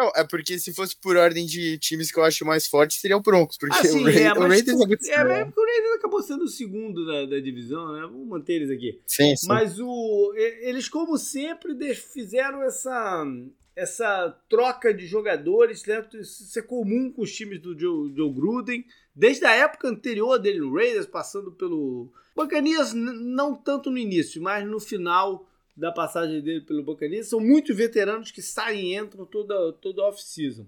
Não, é porque se fosse por ordem de times que eu acho mais forte, seria o Broncos. Porque ah, sim, o, Raiders, é, o Raiders é é, é, porque o Raiders acabou sendo o segundo da, da divisão, né? Vamos manter eles aqui. Sim, sim. Mas o, eles, como sempre, fizeram essa, essa troca de jogadores, né? Isso é comum com os times do Joe, Joe Gruden, desde a época anterior dele no Raiders, passando pelo Buccaneers, não tanto no início, mas no final da passagem dele pelo Buccaneers. São muitos veteranos que saem e entram toda, toda off-season.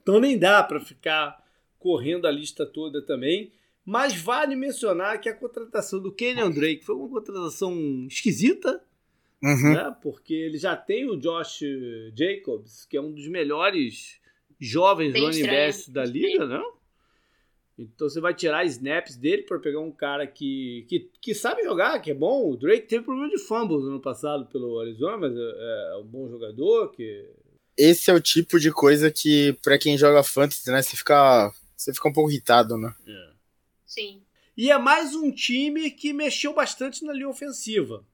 Então nem dá para ficar correndo a lista toda também. Mas vale mencionar que a contratação do Kenyon Drake foi uma contratação esquisita, uhum. né? porque ele já tem o Josh Jacobs, que é um dos melhores jovens running backs da liga, né? Então você vai tirar snaps dele para pegar um cara que, que, que, sabe jogar, que é bom. O Drake teve problema de fumbles no ano passado pelo Arizona, mas é, é um bom jogador. que Esse é o tipo de coisa que, para quem joga fantasy, né, você fica, você fica um pouco irritado, né? É. Sim. E é mais um time que mexeu bastante na linha ofensiva.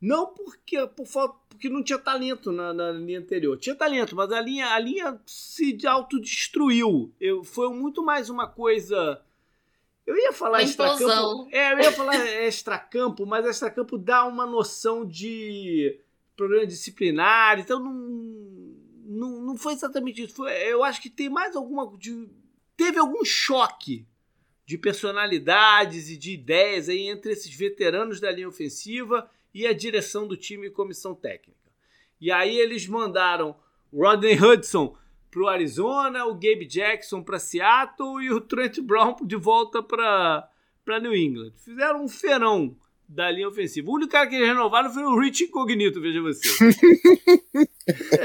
Não porque, por falta, porque não tinha talento na, na, linha anterior. Tinha talento, mas a linha, a linha se autodestruiu. Eu, foi muito mais uma coisa. Eu ia falar extracampo. É, eu ia falar extracampo, mas extracampo dá uma noção de problema disciplinar, então não, não, não foi exatamente isso. Foi, eu acho que tem mais alguma. De, teve algum choque de personalidades e de ideias aí entre esses veteranos da linha ofensiva e a direção do time e comissão técnica. E aí eles mandaram o Rodney Hudson para o Arizona, o Gabe Jackson para Seattle e o Trent Brown de volta para New England. Fizeram um ferão da linha ofensiva. O único cara que eles renovaram foi o Rich Incognito, veja você.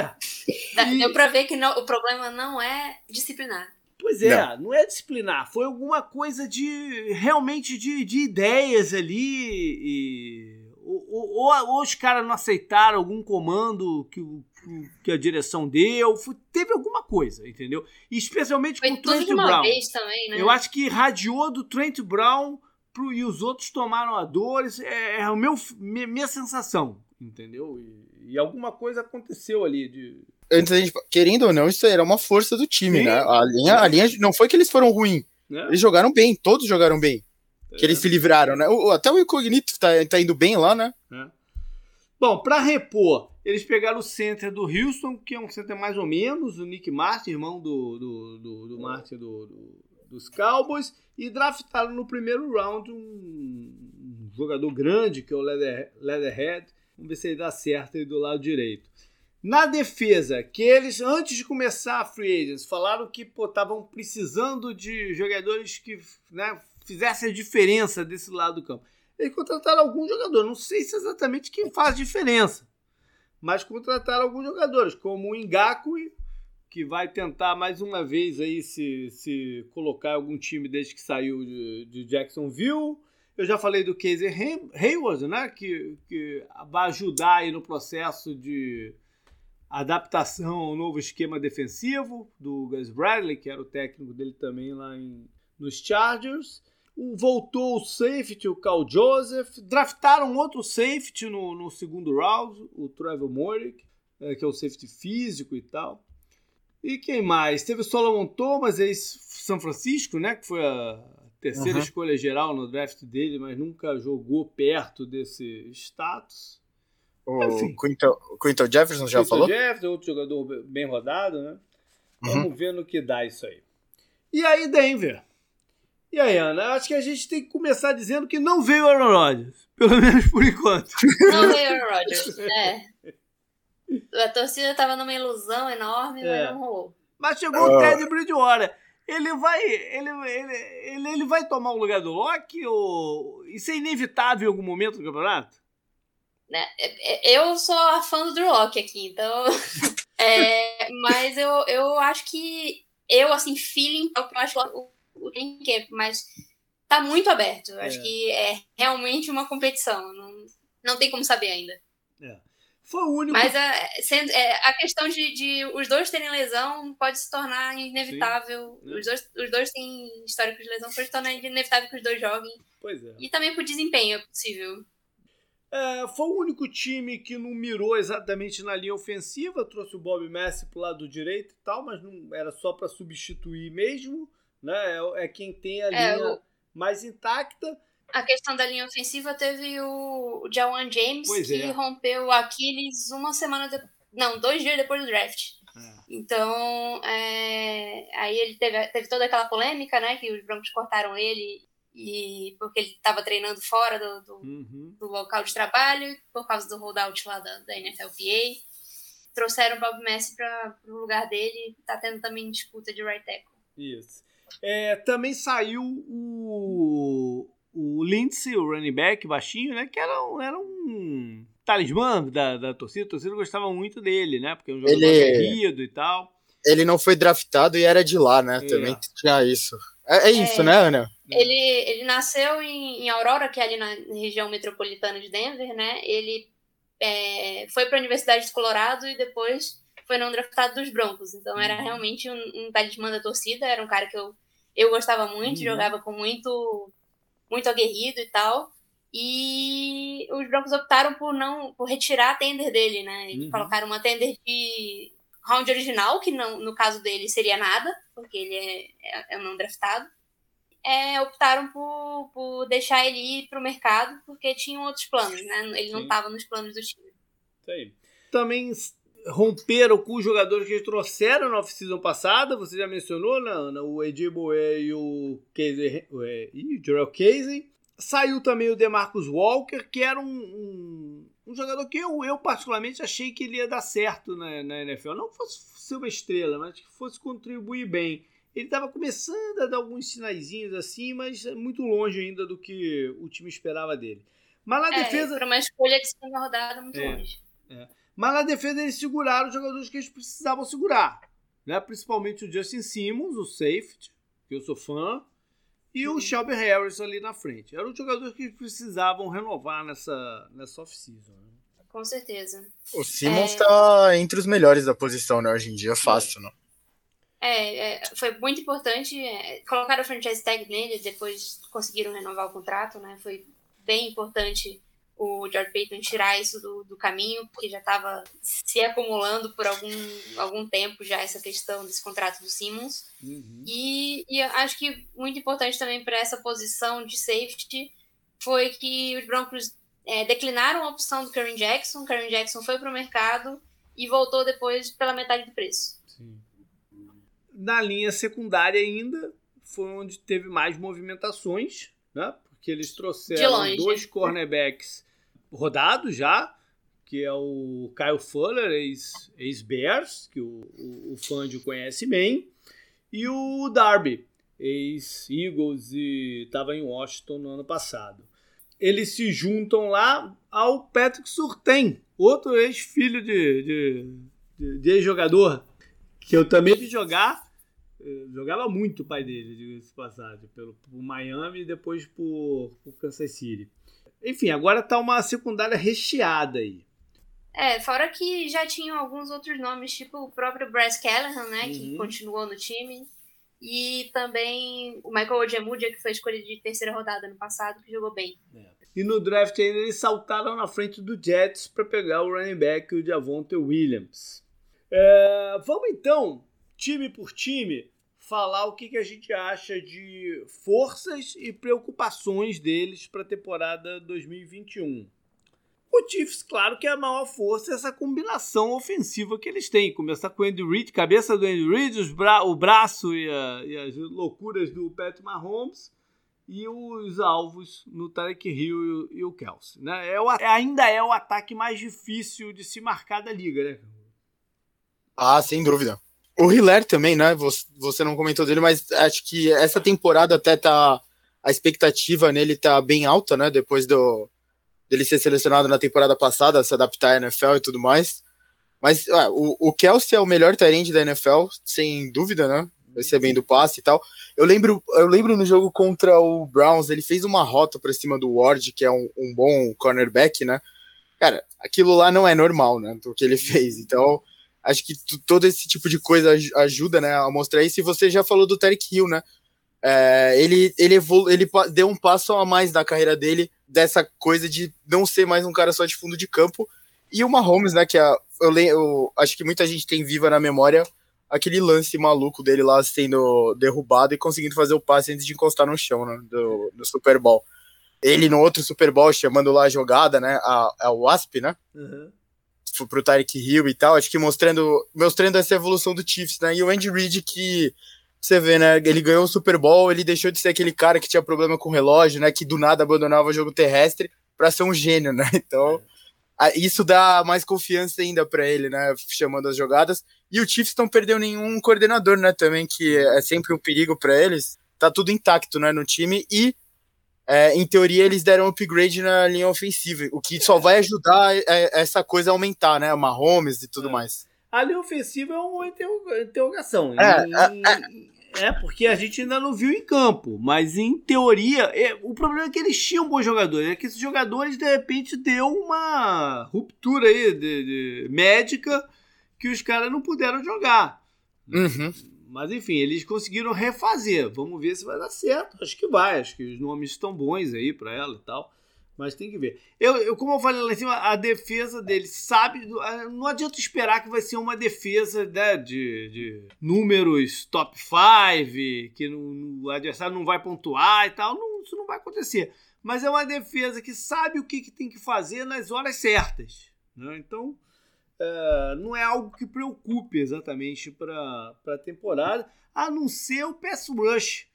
é. Deu para ver que não, o problema não é disciplinar. Pois é, não. não. é disciplinar, foi alguma coisa de realmente de, de ideias ali e ou, ou, ou os caras não aceitaram algum comando que, que a direção deu. Foi, teve alguma coisa, entendeu? E especialmente Foi com o Trent Brown. Também, né? Eu acho que radiou do Trent Brown pro, e os outros tomaram a dores. É, é o meu, minha, minha sensação, entendeu? E, e, alguma coisa aconteceu ali de. Antes a gente, querendo ou não, isso era uma força do time, Sim. né? A linha, a linha não foi que eles foram ruins. É. Eles jogaram bem, todos jogaram bem. Que eles se livraram, né? O, até o Incognito tá, tá indo bem lá, né? É. Bom, para repor, eles pegaram o center do Houston, que é um center mais ou menos, o Nick Martin, irmão do, do, do, do Martin do, do, dos Cowboys, e draftaram no primeiro round um jogador grande, que é o Leather, Leatherhead. Vamos ver se ele dá certo aí do lado direito. Na defesa, que eles, antes de começar a free agents, falaram que estavam precisando de jogadores que né, fizesse a diferença desse lado do campo. Eles contrataram algum jogador, não sei se é exatamente quem faz diferença, mas contrataram alguns jogadores, como o Ngaku, que vai tentar mais uma vez aí se, se colocar algum time desde que saiu de, de Jacksonville. Eu já falei do Casey Hayward, né, que, que vai ajudar aí no processo de adaptação ao novo esquema defensivo do Gus Bradley, que era o técnico dele também lá em, nos Chargers voltou o safety, o Cal Joseph. Draftaram outro safety no, no segundo round, o Trevor Morick, é, que é o safety físico e tal. E quem mais? Teve o Solomon Thomas, ex-São Francisco, né? Que foi a terceira uhum. escolha geral no draft dele, mas nunca jogou perto desse status. O Quinton, Quinton Jefferson já Quinton falou? Jefferson, outro jogador bem rodado, né? Uhum. Vamos ver no que dá isso aí. E aí, Denver? E aí, Ana, acho que a gente tem que começar dizendo que não veio Aaron Rodgers. Pelo menos por enquanto. Não veio Aaron Rodgers, é. A torcida tava numa ilusão enorme, é. mas não rolou. Mas chegou o Ted Bridgewater. Ele vai, ele, ele, ele, ele vai tomar o lugar do Locke? Ou... Isso é inevitável em algum momento do campeonato? Né? É, é, eu sou a fã do Drew Locke aqui, então. é, mas eu, eu acho que. Eu, assim, feeling, eu acho o, o Camp, mas tá muito aberto. Eu acho é. que é realmente uma competição. Não, não tem como saber ainda. É. Foi o único. Mas a, sendo, é, a questão de, de, os dois terem lesão pode se tornar inevitável. Os, dois, os dois têm histórico de lesão, pode se tornar inevitável que os dois joguem. Pois é. E também por desempenho é possível. É, foi o único time que não mirou exatamente na linha ofensiva, trouxe o Bob Messi pro lado direito e tal, mas não era só para substituir mesmo, né? É, é, quem tem a é, linha o... mais intacta. A questão da linha ofensiva teve o, o Jawan James, pois que é. rompeu o Aquiles uma semana depois. Não, dois dias depois do draft. É. Então, é, aí ele teve, teve toda aquela polêmica, né? Que os Broncos cortaram ele e porque ele estava treinando fora do, do, uhum. do, local de trabalho, por causa do holdout lá da, da NFLPA. Trouxeram o Bob Messi para o lugar dele, tá tendo também disputa de right tackle. Isso. É, também saiu o, o Lindsay, o running back baixinho, né? Que era um, era um talismã da, da torcida. A torcida gostava muito dele, né? Porque é um jogador ele... e tal. Ele não foi draftado e era de lá, né? É. Também tinha isso. É, é isso, é, né, Ana? Ele, ele nasceu em, em, Aurora, que é ali na região metropolitana de Denver, né? Ele é, foi para a Universidade de Colorado e depois foi não draftado dos Broncos. Então era uhum. realmente um, um talismã da torcida. Era um cara que eu, eu gostava muito, uhum. jogava com muito, muito aguerrido e tal. E os Broncos optaram por não por retirar a tender dele, né? Eles uhum. colocaram uma tender de round original, que não, no caso dele seria nada, porque ele é, é, é não draftado. É, optaram por, por deixar ele ir para o mercado porque tinham outros planos, né? Ele não estava nos planos do time. Isso aí. Também romperam com os jogadores que eles trouxeram na off-season passada. Você já mencionou, né, Ana? O Ed Boé e o Casey, e o Jarrell Casey. Saiu também o DeMarcus Walker, que era um, um, um, jogador que eu, eu particularmente achei que ele ia dar certo na, na NFL. Não fosse ser uma estrela, mas que fosse contribuir bem. Ele estava começando a dar alguns sinaizinhos assim, mas muito longe ainda do que o time esperava dele. Mas na é, defesa. Para uma escolha de segunda rodada, muito é, longe. É. Mas na defesa eles seguraram os jogadores que eles precisavam segurar. Né? Principalmente o Justin Simmons, o safety, que eu sou fã e o Shelby Harris ali na frente. Eram os jogadores que precisavam renovar nessa, nessa off-season. Né? Com certeza. O Simmons está é... entre os melhores da posição, né? Hoje em dia, fácil, não? É, é, foi muito importante. É, colocaram o franchise tag nele, depois conseguiram renovar o contrato, né? Foi bem importante o George Payton tirar isso do, do caminho, porque já estava se acumulando por algum, algum tempo já essa questão desse contrato do Simmons. Uhum. E, e acho que muito importante também para essa posição de safety foi que os Broncos é, declinaram a opção do Karen Jackson. Karen Jackson foi para o mercado e voltou depois pela metade do preço. Sim. Na linha secundária ainda foi onde teve mais movimentações, né? Porque eles trouxeram dois cornerbacks rodado já, que é o Kyle Fuller, ex-Bears, ex que o, o, o Fangio conhece bem, e o Darby, ex-Eagles e estava em Washington no ano passado. Eles se juntam lá ao Patrick Surtain, outro ex-filho de, de, de, de ex-jogador, que eu também vi jogar. Eu jogava muito o pai dele, diga-se passagem, pelo, pelo Miami e depois por, por Kansas City. Enfim, agora tá uma secundária recheada aí. É, fora que já tinham alguns outros nomes, tipo o próprio Bryce Callahan, né, uhum. que continuou no time. E também o Michael Ojemudia, que foi escolha de terceira rodada no passado, que jogou bem. É. E no draft ainda eles saltaram na frente do Jets para pegar o running back, o Javonte Williams. É, vamos então, time por time, falar o que, que a gente acha de forças e preocupações deles para a temporada 2021. O Chiefs, claro que é a maior força é essa combinação ofensiva que eles têm. Começar com o Andy Reid, cabeça do Andy Reid, bra o braço e, a, e, as loucuras do Pat Mahomes e os alvos no Tarek Hill e, e o Kelsey. Né? É o, ainda é o ataque mais difícil de se marcar da liga, né? Ah, sem dúvida. O Hiller também, né? Você não comentou dele, mas acho que essa temporada até tá. A expectativa nele tá bem alta, né? Depois do, dele ser selecionado na temporada passada, se adaptar à NFL e tudo mais. Mas ah, o, o Kelsey é o melhor Tyrande da NFL, sem dúvida, né? Recebendo passe e tal. Eu lembro, eu lembro no jogo contra o Browns, ele fez uma rota para cima do Ward, que é um, um bom cornerback, né? Cara, aquilo lá não é normal, né? O que ele fez. Então, acho que todo esse tipo de coisa ajuda, né, a mostrar isso. E você já falou do Tarek Hill, né? É, ele, ele, evolu ele deu um passo a mais na carreira dele, dessa coisa de não ser mais um cara só de fundo de campo. E o Mahomes, né, que é, eu, eu acho que muita gente tem viva na memória aquele lance maluco dele lá sendo derrubado e conseguindo fazer o passe antes de encostar no chão, né, do, do Super Bowl. Ele no outro Super Bowl chamando lá a jogada, né, a, a Wasp, né, uhum. Pro Tyreek Hill e tal, acho que mostrando, mostrando essa evolução do Chiefs, né, e o Andy Reid que você vê, né? Ele ganhou o Super Bowl, ele deixou de ser aquele cara que tinha problema com o relógio, né? Que do nada abandonava o jogo terrestre para ser um gênio, né? Então, isso dá mais confiança ainda para ele, né? Chamando as jogadas. E o Chiefs não perdeu nenhum coordenador, né? Também, que é sempre um perigo para eles. Tá tudo intacto, né? No time. E, é, em teoria, eles deram um upgrade na linha ofensiva, o que só vai ajudar é, essa coisa a aumentar, né? Mahomes e tudo é. mais. A linha ofensiva é uma interrogação. É, é, é, porque a gente ainda não viu em campo. Mas em teoria, o problema é que eles tinham bons jogadores. É que esses jogadores, de repente, deu uma ruptura aí de, de médica que os caras não puderam jogar. Uhum. Mas enfim, eles conseguiram refazer. Vamos ver se vai dar certo. Acho que vai. Acho que os nomes estão bons aí para ela e tal. Mas tem que ver. Eu, eu, como eu falei lá em cima, a defesa dele sabe. Não adianta esperar que vai ser uma defesa né, de, de números top 5, que no, o adversário não vai pontuar e tal. Não, isso não vai acontecer. Mas é uma defesa que sabe o que, que tem que fazer nas horas certas. Né? Então, é, não é algo que preocupe exatamente para a temporada, a não ser o pass rush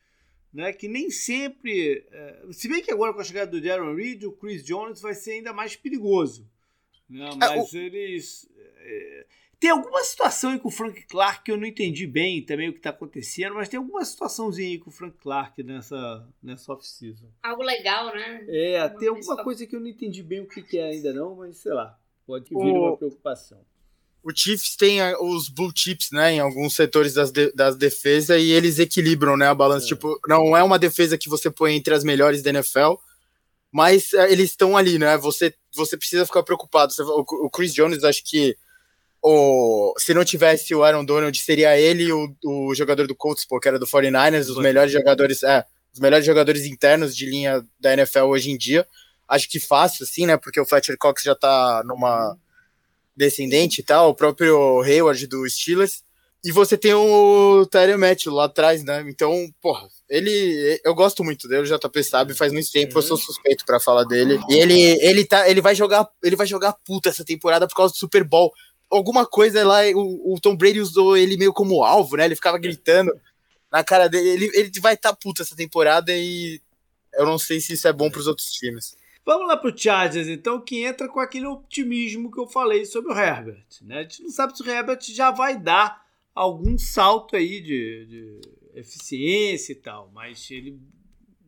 né, que nem sempre. É, se bem que agora com a chegada do Darren Reed, o Chris Jones vai ser ainda mais perigoso. Né, é, mas é, o... eles. É, tem alguma situação aí com o Frank Clark que eu não entendi bem também o que está acontecendo, mas tem alguma situaçãzinha aí com o Frank Clark nessa, nessa off-season. Algo legal, né? É, tem alguma coisa que eu não entendi bem o que, que é ainda não, mas sei lá, pode vir o... uma preocupação o Chiefs tem os blue chips, né, em alguns setores das, de, das defesas e eles equilibram, né, a balança. É. Tipo, não é uma defesa que você põe entre as melhores da NFL, mas é, eles estão ali, né? Você, você precisa ficar preocupado. Você, o, o, Chris Jones, acho que o, se não tivesse o Aaron Donald, seria ele o, o jogador do Colts, pô, que era do 49ers, os melhores jogadores, é, os melhores jogadores internos de linha da NFL hoje em dia. Acho que fácil, assim, né? Porque o Fletcher Cox já tá numa descendente e tal, o próprio Hayward do Steelers. E você tem o Tyler Matthew lá atrás, né? Então, porra, ele. Eu gosto muito dele, o JP sabe, faz muito tempo, eu sou suspeito para falar dele. E ele, ele, tá, ele vai jogar. Ele vai jogar puta essa temporada por causa do Super Bowl. Alguma coisa lá, o, o Tom Brady usou ele meio como alvo, né? Ele ficava gritando na cara dele. Ele, ele vai estar tá puta essa temporada e eu não sei se isso é bom para os outros times. Vamos lá para o Chargers, então, que entra com aquele otimismo que eu falei sobre o Herbert. Né? A gente não sabe se o Herbert já vai dar algum salto aí de, de eficiência e tal, mas ele,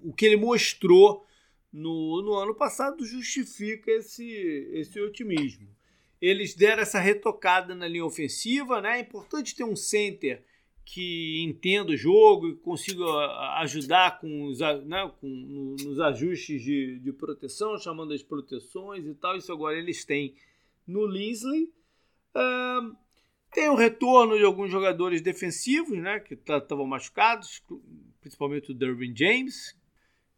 o que ele mostrou no, no ano passado justifica esse, esse otimismo. Eles deram essa retocada na linha ofensiva, né? É importante ter um center que entenda o jogo e consiga ajudar com os, né, com, nos ajustes de, de proteção, chamando as proteções e tal. Isso agora eles têm no Linsley. Uh, tem o retorno de alguns jogadores defensivos, né, que estavam machucados, principalmente o Derwin James,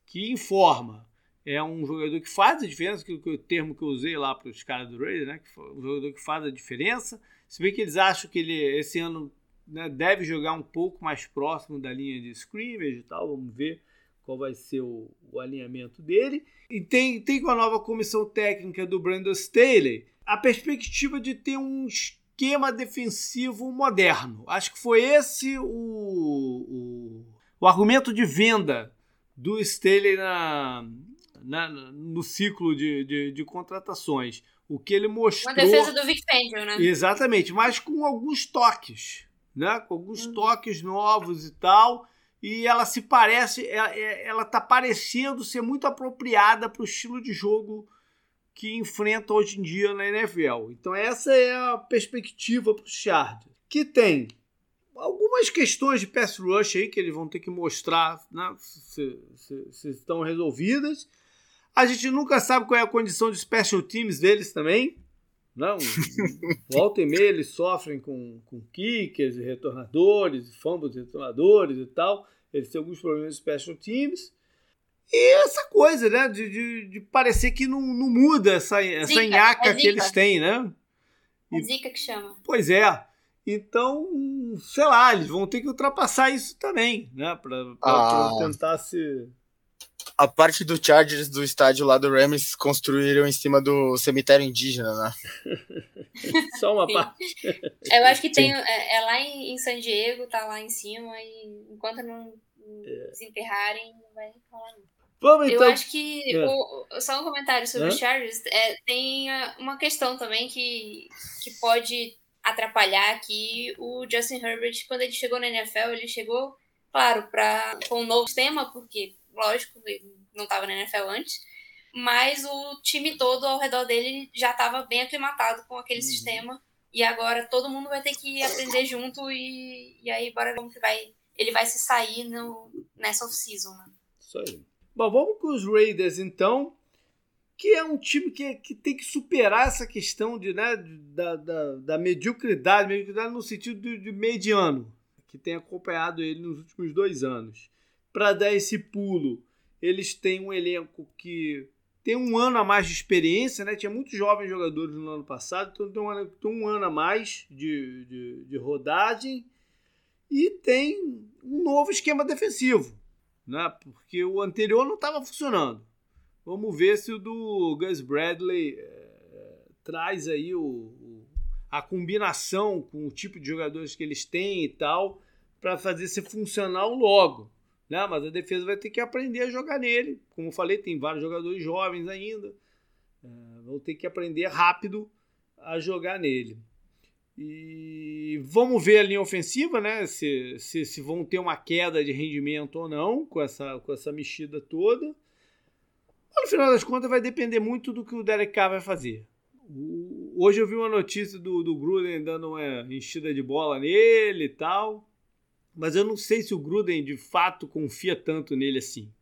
que informa. É um jogador que faz a diferença, que, que o termo que eu usei lá para os caras do Raiders, né, que um jogador que faz a diferença. Se bem que eles acham que ele esse ano né, deve jogar um pouco mais próximo da linha de scrimmage e tal. Vamos ver qual vai ser o, o, alinhamento dele. E tem, tem com a nova comissão técnica do Brandon Staley a perspectiva de ter um esquema defensivo moderno. Acho que foi esse o, o, o argumento de venda do Staley na, na, no ciclo de, de, de contratações. O que ele mostrou. Uma defesa do Vic Fangio, né? Exatamente, mas com alguns toques né? Com alguns uhum. toques novos e tal. E ela se parece, ela, é, ela tá parecendo ser muito apropriada para o estilo de jogo que enfrenta hoje em dia na NFL. Então essa é a perspectiva para os Chargers, que tem algumas questões de pass rush aí que eles vão ter que mostrar né, se, se, se, estão resolvidas. A gente nunca sabe qual é a condição de special teams deles também. Não, volta e meia eles sofrem com, com kickers e retornadores, fumbles e retornadores e tal. Eles têm alguns problemas de special teams. E essa coisa, né? De, de, de parecer que não, não muda essa, essa zica, nhaca é que eles têm, né? E, é zica que chama. Pois é. Então, sei lá, eles vão ter que ultrapassar isso também, né? Pra, ah, pra tentar se. A parte do Chargers do estádio lá do Rams construíram em cima do cemitério indígena, né? Só uma parte. Eu acho que tem. É, é, lá em, em San Diego, tá lá em cima, e enquanto não é. desenterrarem, não vai falar não. Vamos, então. Eu acho que. É. O, só um comentário sobre os Chargers. É, tem uma questão também que, que pode atrapalhar aqui o Justin Herbert. Quando ele chegou na NFL, ele chegou, claro, pra, com um novo sistema, porque, lógico, ele não estava na NFL antes. Mas o time todo ao redor dele já estava bem aclimatado com aquele uhum. sistema. E agora todo mundo vai ter que aprender junto. E, e aí, bora ver como que vai. Ele vai se sair no, nessa off-season. Né? Isso aí. Bom, vamos com os Raiders então, que é um time que, que tem que superar essa questão de, né, da, da, da mediocridade, mediocridade no sentido de, de mediano, que tem acompanhado ele nos últimos dois anos. Para dar esse pulo, eles têm um elenco que tem um ano a mais de experiência, né? Tinha muitos jovens jogadores no ano passado, então tem um, tem um ano a mais de, de, de rodagem e tem um novo esquema defensivo né? porque o anterior não estava funcionando. Vamos ver se o do Gus Bradley é, traz aí o, a combinação com o tipo de jogadores que eles têm e tal, para fazer ser funcional logo. Né? Mas a defesa vai ter que aprender a jogar nele. Como eu falei, tem vários jogadores jovens ainda. É, vão ter que aprender rápido a jogar nele. E vamos ver a linha ofensiva, né? Se, se, se, vão ter uma queda de rendimento ou não com essa, com essa mexida toda. Mas no final das contas vai depender muito do que o Derek Carr vai fazer. Hoje eu vi uma notícia do, do Gruden dando uma enchida de bola nele e tal. Mas eu não sei se o Gruden de fato confia tanto nele assim.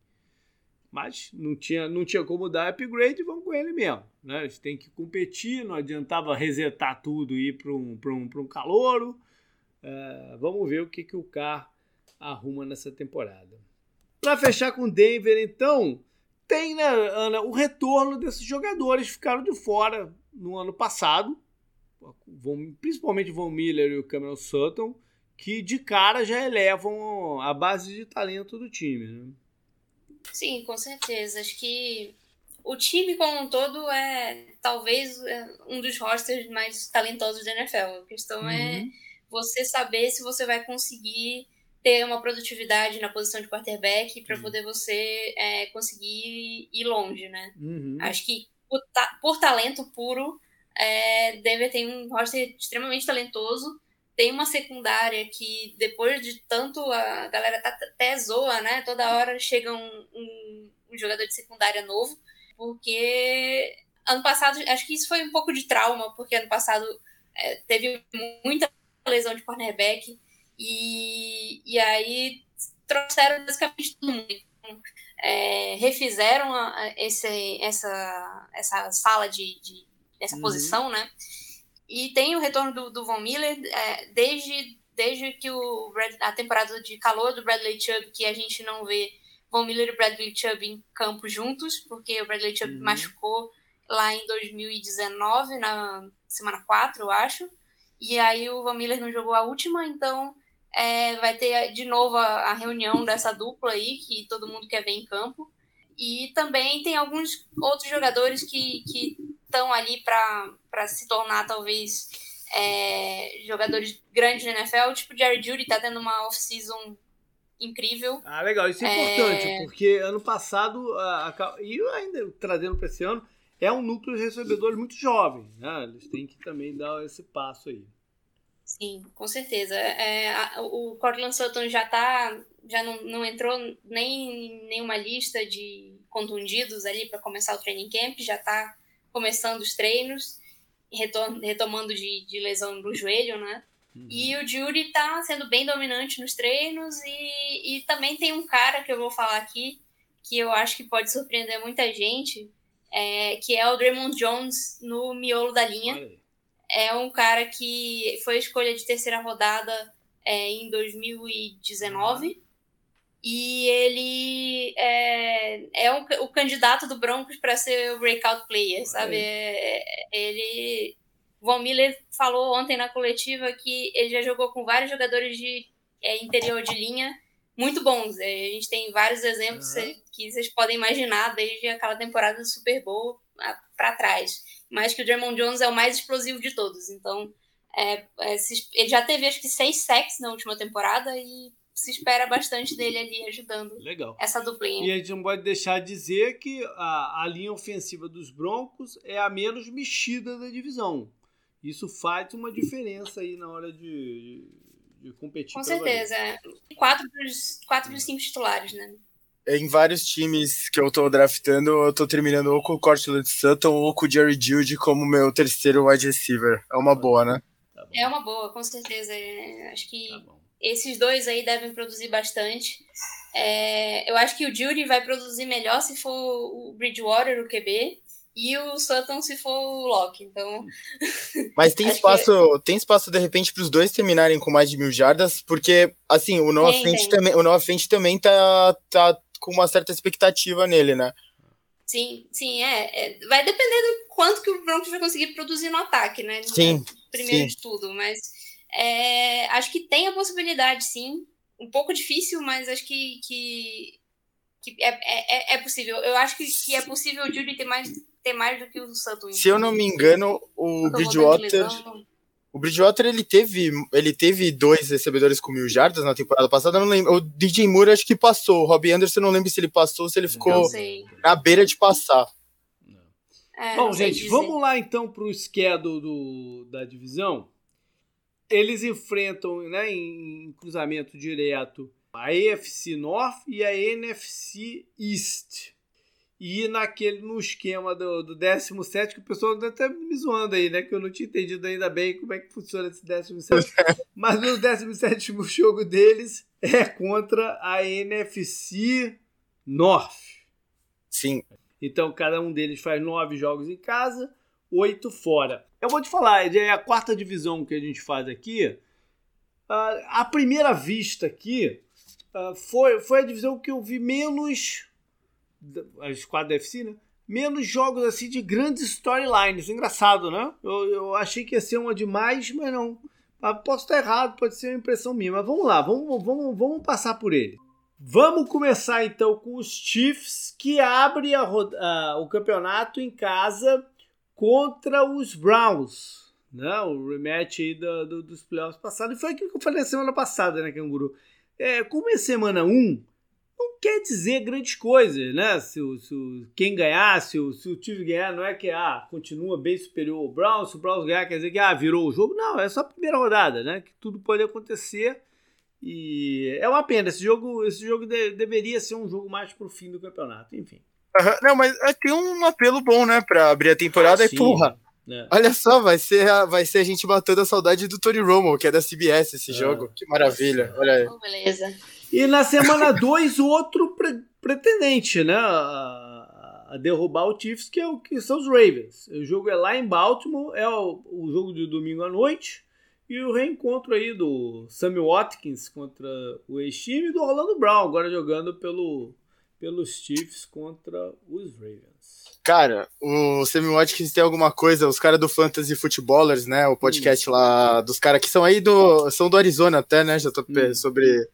Mas não tinha, não tinha como dar upgrade, vamos com ele mesmo. Né? Eles têm que competir, não adiantava resetar tudo e ir para um, um, um calouro. É, vamos ver o que, que o Carr arruma nessa temporada. Para fechar com Denver, então, tem, né, Ana, o retorno desses jogadores que ficaram de fora no ano passado, principalmente o Von Miller e o Cameron Sutton, que de cara já elevam a base de talento do time. Né? Sim, com certeza. Acho que o time como um todo é talvez é, um dos rosters mais talentosos da NFL. A questão é uhum. é você saber se você vai conseguir ter uma produtividade na posição de quarterback para uhum. poder você é, conseguir ir longe, né? Uhum. Acho que por, ta por talento puro, é, Denver tem um roster extremamente talentoso tem uma secundária que depois de tanto a galera tá até zoa, né? Toda hora chega um, um, um, jogador de secundária novo, porque ano passado, acho que isso foi um pouco de trauma, porque ano passado é, teve muita lesão de cornerback e, e aí trouxeram basicamente todo mundo. É, refizeram a, esse, essa, essa sala de, de dessa uhum. posição, né? E tem o retorno do, do Von Miller é, desde, desde que o, a temporada de calor do Bradley Chubb, que a gente não vê Von Miller e Bradley Chubb em campo juntos, porque o Bradley Chubb uhum. machucou lá em 2019, na semana 4, eu acho. E aí o Von Miller não jogou a última, então é, vai ter de novo a, a, reunião dessa dupla aí, que todo mundo quer ver em campo. E também tem alguns outros jogadores que estão ali para se tornar, talvez, é, jogadores grandes na NFL. Tipo, Jerry Judy está tendo uma off-season incrível. Ah, legal. Isso é, é... importante, porque ano passado, a, a, e ainda trazendo para esse ano, é um núcleo de recebedores muito jovem. Né? Eles têm que também dar esse passo aí. Sim, com certeza. É, a, o Cortland Sutton já tá já não, não entrou nem em nenhuma lista de contundidos ali para começar o training camp, já está começando os treinos, retomando de, de lesão no joelho, né? Uhum. E o Judy tá sendo bem dominante nos treinos e, e também tem um cara que eu vou falar aqui que eu acho que pode surpreender muita gente, é, que é o Draymond Jones no miolo da linha. É um cara que foi escolha de terceira rodada é, em 2019 e ele é, é um, o candidato do Broncos para ser o breakout player, sabe? É, ele Von Miller falou ontem na coletiva que ele já jogou com vários jogadores de é, interior de linha muito bons. É, a gente tem vários exemplos uhum. que vocês podem imaginar desde aquela temporada do Super Bowl para trás. Mas que o Draymond Jones é o mais explosivo de todos. Então, é, é, ele já teve acho que seis sacks na última temporada e se espera bastante dele ali ajudando Legal. essa duplinha. E a gente não pode deixar de dizer que a, a linha ofensiva dos Broncos é a menos mexida da divisão. Isso faz uma diferença aí na hora de, de competir. Com certeza. É. Quatro dos, quatro dos cinco titulares, né? Em vários times que eu tô draftando, eu tô terminando ou com o Cortland Sutton ou com o Jerry Judy como meu terceiro wide receiver. É uma boa, né? Tá é uma boa, com certeza. É, acho que tá esses dois aí devem produzir bastante. É, eu acho que o Judy vai produzir melhor se for o Bridgewater, o QB e o Sutton se for o Locke, então... Mas tem espaço, que... tem espaço de repente para os dois terminarem com mais de mil jardas, porque, assim, o Noah Fent também, o Noah Fent também tá, tá com uma certa expectativa nele, né? Sim, sim, é, é, Vai depender do quanto que o Broncos vai conseguir produzir no ataque, né? Sim. Primeiro sim. de tudo, mas é, acho que tem a possibilidade, sim. Um pouco difícil, mas acho que, que, que é, é, é possível. Eu acho que, que é possível o Judy ter mais ter mais do que o Santos. Se eu não me engano, o Bridgewater. O Bridgewater ele teve, ele teve dois recebedores com mil jardas na temporada passada. não lembro. O DJ Moore acho que passou. O Robbie Anderson não lembro se ele passou ou se ele ficou na beira de passar. É, Bom, gente, dizer. vamos lá então para o schedule do, da divisão. Eles enfrentam né, em cruzamento direto a AFC North e a NFC East. E naquele, no esquema do, do 17, que o pessoal tá até me zoando aí, né? Que eu não tinha entendido ainda bem como é que funciona esse 17. Mas no 17 jogo deles é contra a NFC North. Sim. Então cada um deles faz nove jogos em casa, oito fora. Eu vou te falar, é a quarta divisão que a gente faz aqui. Uh, a primeira vista aqui uh, foi, foi a divisão que eu vi menos as quatro da FC, né? Menos jogos assim de grandes storylines. Engraçado, né? Eu, eu achei que ia ser uma demais, mas não. Posso estar errado, pode ser uma impressão minha. Mas vamos lá, vamos, vamos, vamos passar por ele. Vamos começar então com os Chiefs, que abre a, a, o campeonato em casa contra os Browns. Né? O rematch aí do, do, dos playoffs passados. E foi aquilo que eu falei na semana passada, né, Canguru? É, como é semana 1, não quer dizer grandes coisas, né? Se, se quem ganhar, se o, se o time ganhar, não é que ah, continua bem superior ao Browns, se o Browns ganhar quer dizer que ah, virou o jogo. Não, é só a primeira rodada, né? Que tudo pode acontecer. E é uma pena, esse jogo, esse jogo de, deveria ser um jogo mais pro fim do campeonato, enfim. Uhum. Não, mas é, tem um apelo bom, né, pra abrir a temporada ah, e, porra, é. olha só, vai ser, a, vai ser a gente matando a saudade do Tony Romo, que é da CBS esse é. jogo. Que maravilha, olha aí. Oh, beleza. E na semana 2, outro pre pretendente, né? A, a, derrubar o Chiefs, que, é o, que são os Ravens. O jogo é lá em Baltimore, é o, o jogo de domingo à noite. E o reencontro aí do Sammy Watkins contra o ex-time e do Orlando Brown, agora jogando pelo, pelos Chiefs contra os Ravens. Cara, o Sammy Watkins tem alguma coisa, os caras do Fantasy Footballers, né? O podcast hum. lá dos caras que são aí do. são do Arizona até, né, JP? Hum. Sobre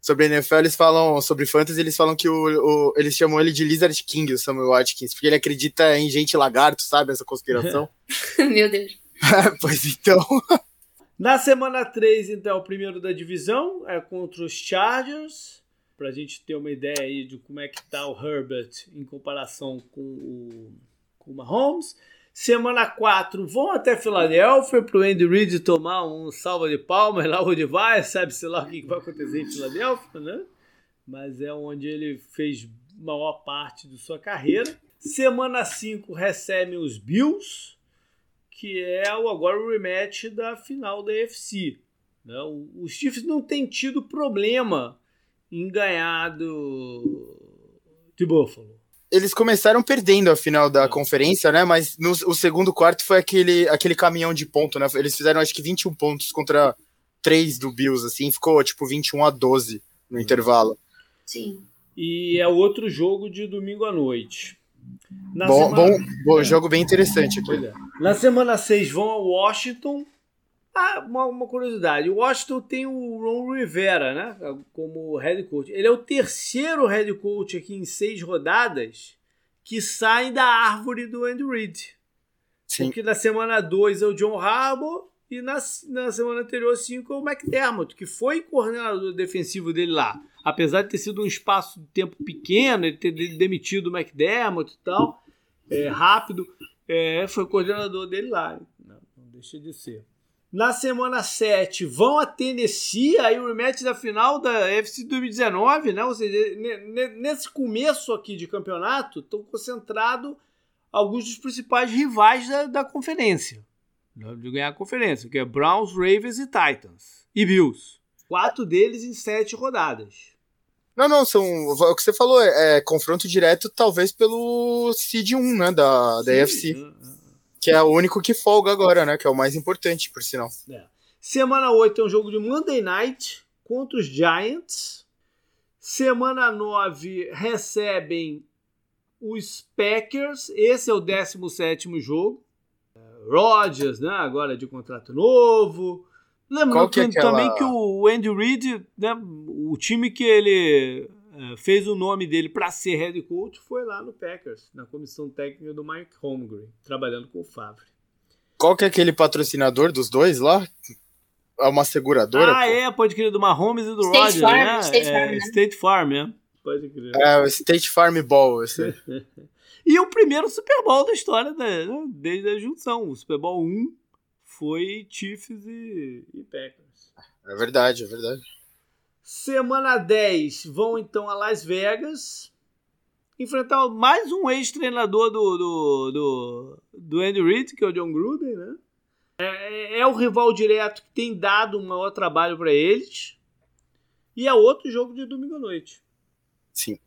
sobre a NFL, eles falam sobre fantasy, eles falam que o, o, eles chamam ele de Lizard King, o Samuel Watkins, porque ele acredita em gente lagarto, sabe? Essa conspiração. Meu Deus. pois então. Na semana 3, então, o primeiro da divisão é contra os Chargers. Pra gente ter uma ideia aí de como é que tá o Herbert em comparação com o, com o Mahomes. Semana 4, vão até Filadélfia para o Andy Reid tomar um salva de palmas lá onde vai, sabe-se lá o que vai acontecer em Filadélfia, né? Mas é onde ele fez maior parte de sua carreira. Semana 5 recebem os Bills, que é o, agora o rematch da final da UFC. Né? Os Chiefs não têm tido problema em ganhar do, de Buffalo. Eles começaram perdendo a final da é. conferência, né? Mas no o segundo quarto foi aquele, aquele caminhão de ponto, né? Eles fizeram acho que 21 pontos contra 3 do Bills, assim, ficou tipo 21 a 12 no intervalo. Sim. E é outro jogo de domingo à noite. Na bom, semana... bom, bom é. jogo bem interessante aqui. É. Na semana 6 vão a Washington ah, uma, uma, curiosidade: o Washington tem o Ron Rivera, né? Como head coach. Ele é o terceiro head coach aqui em seis rodadas que sai da árvore do Andy Reid. Sim. Porque na semana 2 é o John Harbaugh e na, na semana anterior 5 é o McDermott, que foi coordenador defensivo dele lá. Apesar de ter sido um espaço de tempo pequeno, ele ter demitido o McDermott e tal, é, rápido, é, foi coordenador dele lá. Não, não deixa de ser. Na semana 7 vão a Tennessee, aí o rematch da final da FC 2019, né? Ou seja, nesse começo aqui de campeonato, estão concentrados alguns dos principais rivais da, da conferência. De ganhar a conferência, que é Browns, Ravens e Titans. E Bills. Quatro deles em sete rodadas. Não, não, são. O que você falou é, é confronto direto, talvez pelo Seed 1, né? Da, da AFC. Uh, uh. Que é o único que folga agora, né? Que é o mais importante, por sinal. É. Semana 8 é um jogo de Monday Night contra os Giants. Semana 9 recebem os Packers. Esse é o 17 jogo. Rodgers, né? Agora de contrato novo. Lembrando que é aquela... também que o Andy Reid, né, o time que ele é, fez o nome dele para ser head coach foi lá no Packers, na comissão técnica do Mike Holmgren, trabalhando com o Favre. Qual que é aquele patrocinador dos dois lá? É uma seguradora? Ah, pô? é, pode crer, do Mahomes e do State Rodgers, Farm, né? State é, Farm, né? State Farm, é. Pode crer. É, o State Farm Ball, esse. e o primeiro Super Bowl da história da, né, desde a junção. O Super Bowl 1 foi Chiefs e, e Packers. É verdade, é verdade. Semana 10 vão então a Las Vegas enfrentar mais um ex-treinador do, do, do, do Andy Reid, que é o John Gruden, né? É, é, é o rival direto que tem dado um maior trabalho para eles. E é outro jogo de domingo à noite. Sim.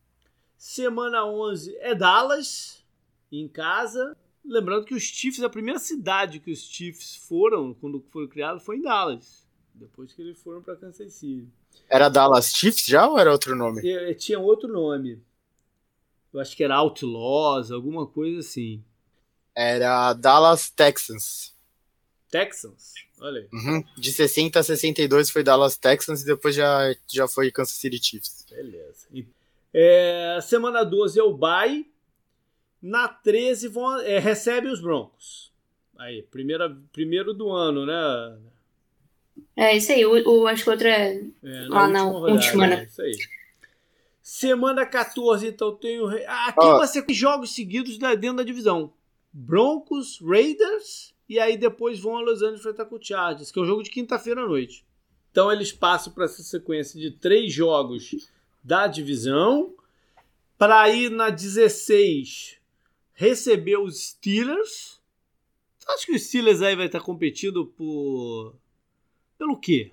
Semana 11 é Dallas, em casa. Lembrando que os Chiefs, a primeira cidade que os Chiefs foram, quando foram criados, foi em Dallas. Depois que eles foram para Kansas City. Era Dallas Chiefs já ou era outro nome? Eu, tinha outro nome. Eu acho que era Outlaws, alguma coisa assim. Era Dallas Texans. Texans? Olha aí. Uhum. De 60 a 62 foi Dallas Texans e depois já, já foi Kansas City Chiefs. Beleza. É, semana 12 é o bye. Na 13 vão, é, recebe os Broncos. Aí, primeira, primeiro do ano, né? É isso aí, o, o, acho que o outro é, é lá na última, última né? É isso aí. Semana 14, então tenho. Aqui ah. vai ser jogos seguidos dentro da divisão: Broncos, Raiders, e aí depois vão a Los Angeles enfrentar com o Chargers, que é o um jogo de quinta-feira à noite. Então eles passam para essa sequência de três jogos da divisão, para ir na 16 receber os Steelers. Acho que os Steelers aí vai estar competindo por pelo quê,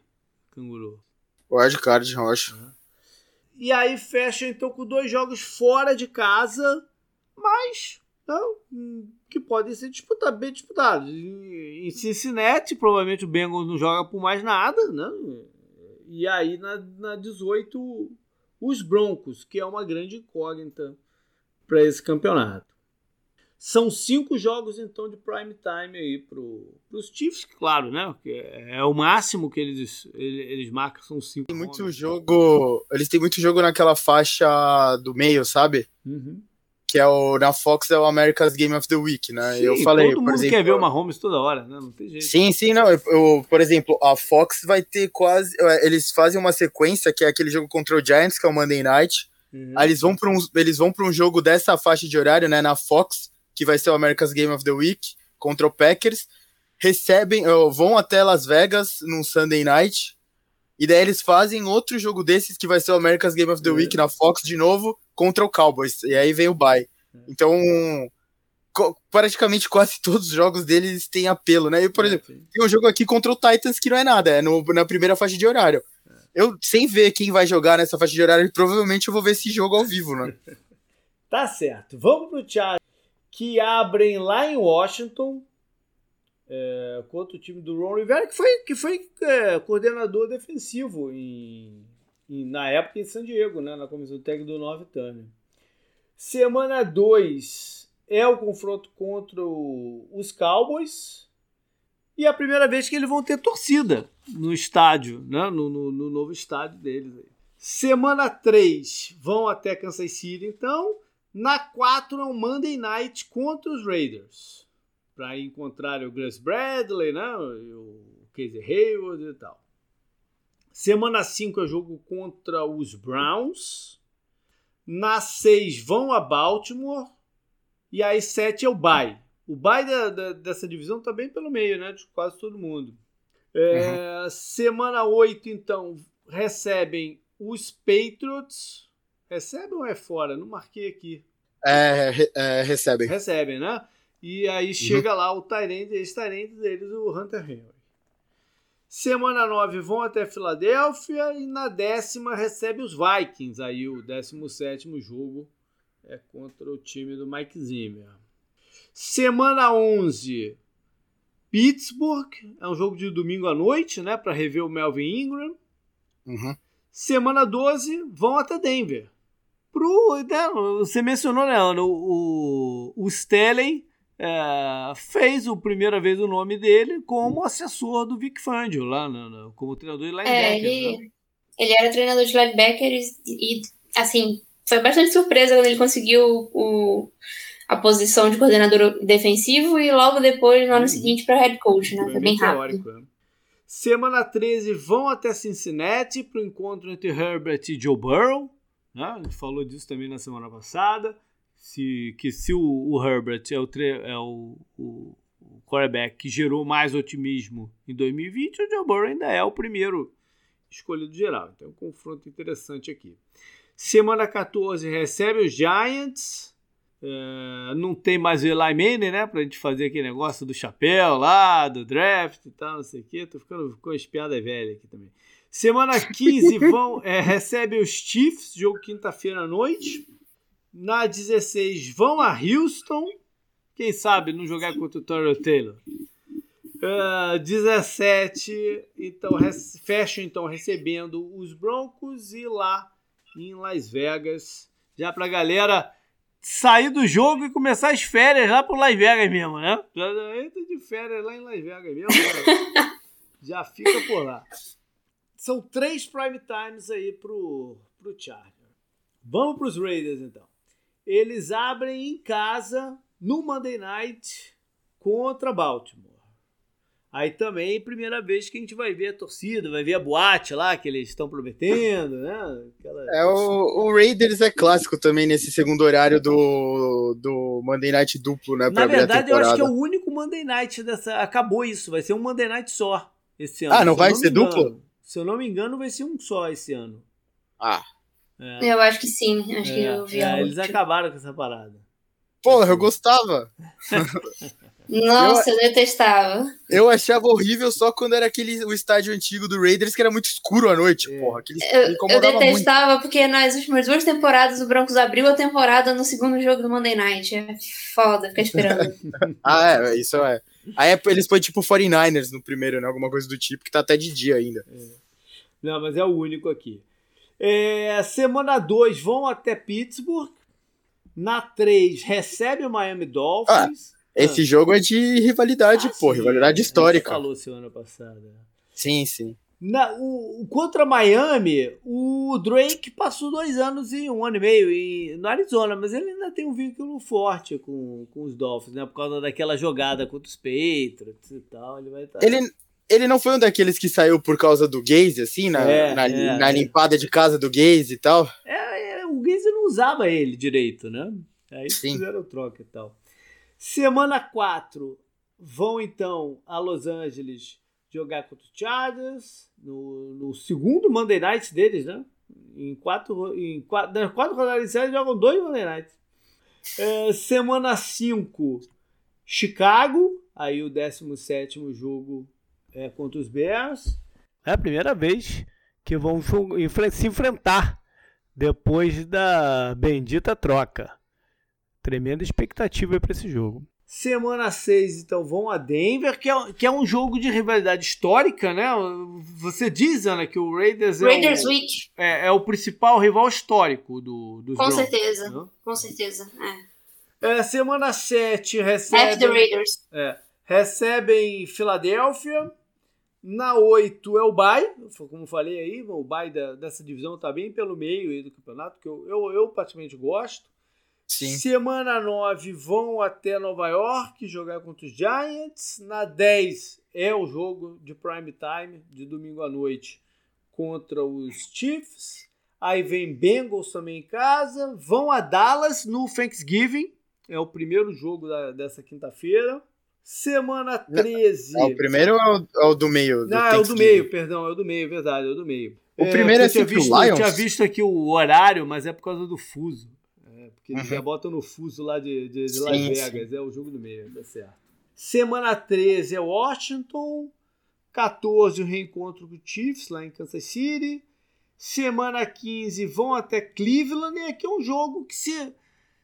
Canguru? Wildcard, eu acho. E aí fecha então com dois jogos fora de casa, mas não, que podem ser disputados, bem disputados. Em Cincinnati, provavelmente o Bengals não joga por mais nada, né? E aí na, na 18, os Broncos, que é uma grande incógnita para esse campeonato. São cinco jogos, então, de prime time aí para os Chiefs, claro, né? É, é o máximo que eles, eles marcam, são cinco. Tem muito jogo. Eles têm muito jogo naquela faixa do meio, sabe? Uhum. Que é o. Na Fox é o America's Game of the Week, né? Sim, eu falei. Todo mundo exemplo, quer ver o Mahomes toda hora, né? Não tem jeito. Sim, sim, não. Eu, eu, por exemplo, a Fox vai ter quase. É, eles fazem uma sequência que é aquele jogo contra o Giants, que é o Monday Night. Uhum. Aí eles vão para um, eles vão para um jogo dessa faixa de horário, né? Na Fox que vai ser o America's Game of the Week contra o Packers, recebem, vão até Las Vegas num Sunday Night, e daí eles fazem outro jogo desses que vai ser o America's Game of the Week é. na Fox de novo contra o Cowboys. E aí vem o bye. Então, praticamente quase todos os jogos deles têm apelo, né? E, por é, exemplo, sim. tem um jogo aqui contra o Titans que não é nada, é no, na primeira faixa de horário. É. Eu, sem ver quem vai jogar nessa faixa de horário, provavelmente eu vou ver esse jogo ao vivo, né? tá certo. Vamos pro Thiago, que abrem lá em Washington é, contra o time do Ron Rivera, que foi, que foi é, coordenador defensivo em, em, na época em San Diego, né, na comissão técnica do North Turner. Semana 2 é o confronto contra o, os Cowboys. E é a primeira vez que eles vão ter torcida no estádio, né? no, no, no novo estádio deles. Semana 3 vão até Kansas City, então. Na 4 é um Monday Night contra os Raiders para encontrar o Gus Bradley, né? o Casey Hayward e tal. Semana 5 é jogo contra os Browns. Na 6 vão a Baltimore. E aí 7 é o bye. O bye da, da, dessa divisão tá bem pelo meio, né? De quase todo mundo. É, uhum. Semana 8, então, recebem os Patriots. Recebem ou é fora? Não marquei aqui. É, é recebem. Recebem, né? E aí uhum. chega lá o Tyrande, esse Tyrande deles, o Hunter Henry. Semana 9 vão até Filadélfia e na décima recebe os Vikings. Aí o 17 jogo é contra o time do Mike Zimmer. Semana 11, Pittsburgh. É um jogo de domingo à noite, né? Para rever o Melvin Ingram. Uhum. Semana 12, vão até Denver. Pro, né, você mencionou, né, o, o, o Stelling é, fez a primeira vez o nome dele como assessor do Vic Fangio, lá no, no, como treinador de linebacker. É, ele, né? ele era treinador de linebackers e, assim, foi bastante surpresa quando ele conseguiu o, a posição de coordenador defensivo e logo depois, no ano hum. seguinte, para head coach, né? Foi, foi bem rápido. Teórico, é. Semana 13 vão até Cincinnati para o encontro entre Herbert e Joe Burrow. Né? A gente falou disso também na semana passada se, que se o, o Herbert é, o, é o, o, o, quarterback que gerou mais otimismo em 2020, o Joe Burrow ainda é o primeiro escolhido geral. Então, é um confronto interessante aqui. Semana 14 recebe os Giants. Uh, não tem mais o Eli Manning, né? Pra gente fazer aquele negócio do chapéu lá, do draft e tal, não sei o quê. Tô ficando com as piadas velhas aqui também. Semana 15 vão, é, recebe os Chiefs, jogo quinta-feira à noite. Na 16 vão a Houston. Quem sabe não jogar contra o Torrey Taylor. Uh, ah, 17, então fecham então recebendo os Broncos e lá em Las Vegas, já pra galera sair do jogo e começar as férias lá pro Las Vegas mesmo, né? Já entra de férias lá em Las Vegas mesmo. Já fica por lá. São três prime times aí pro, pro Charger. Vamos pros Raiders então eles abrem em casa no Monday Night contra Baltimore. Aí também, primeira vez que a gente vai ver a torcida, vai ver a boate lá que eles estão prometendo, né? Aquela... É, o, o, Raiders é clássico também nesse segundo horário do, do Monday Night duplo, né? Na verdade, eu acho que é o único Monday Night dessa. Acabou isso, vai ser um Monday Night só esse ano. Ah, não vai não ser duplo? Se eu não me engano, vai ser um só esse ano. Ah, é. Eu acho que sim, acho é, que eu vi é, Eles acabaram com essa parada. Porra, eu gostava. Nossa, eu, eu, detestava. Eu achava horrível só quando era aquele o estádio antigo do Raiders que era muito escuro à noite, é. porra. Aquele, eu, eu detestava muito. porque nas últimas duas temporadas o Broncos abriu a temporada no segundo jogo do Monday Night. É foda, ficar esperando. ah, é, isso é. Aí eles põem tipo 49ers no primeiro, né? Alguma coisa do tipo, que tá até de dia ainda. É. Não, mas é o único aqui. É, semana 2 vão até Pittsburgh. Na 3 recebe o Miami Dolphins. Ah, esse ah. jogo é de rivalidade, ah, pô, sim, rivalidade histórica. Você falou semana passada. Sim, sim. Na, o, contra Miami, o Drake passou dois anos e um ano e meio em, no Arizona, mas ele ainda tem um vínculo forte com, com os Dolphins, né? Por causa daquela jogada contra os Patriots e tal. Ele vai estar. Tá ele, ele não foi um daqueles que saiu por causa do Gaze, assim, na, é, na, é, na, limpada de casa do Gaze e tal? É, é, o Gaze não usava ele direito, né? Aí Sim. fizeram troca e tal. Semana 4, vão então a Los Angeles jogar contra o Chargers, no, no segundo Monday Night deles, né? Em quatro, em quatro, nas quatro rodadas iniciais jogam dois Monday Nights. É, semana 5, Chicago. Aí o 17 jogo é contra os Bears. É a primeira vez que vão se enfrentar depois da bendita troca. Tremenda expectativa para esse jogo. Semana 6, então, vão a Denver, que é, que é um jogo de rivalidade histórica, né? Você diz, Ana, que o Raiders, Raiders é, o, é, é, o principal rival histórico do, dos Com Broncos, certeza, né? com certeza. É. é semana 7 recebe, Raiders. É, recebem Filadélfia. Na 8 é o Bay, como falei aí, o Bay dessa divisão está bem pelo meio do campeonato, que eu, eu, eu praticamente gosto. Sim. Semana 9 vão até Nova York jogar contra os Giants. Na 10 é o jogo de prime time, de domingo à noite, contra os Chiefs. Aí vem Bengals também em casa. Vão a Dallas no Thanksgiving. É o primeiro jogo da, dessa quinta-feira. Semana 13. É o primeiro ou é o, é o do meio? Do Não, é o do meio, perdão, é o do meio, verdade, é o do meio. O é, primeiro é sempre visto, o Lions? Eu tinha visto aqui o horário, mas é por causa do fuso. Porque eles uhum. já botam no fuso lá de, de, de Las sim, Vegas. Sim. É o jogo do meio, tá certo. Semana 13 é Washington. 14 o reencontro com o Chiefs lá em Kansas City. Semana 15 vão até Cleveland. E aqui é um jogo que se,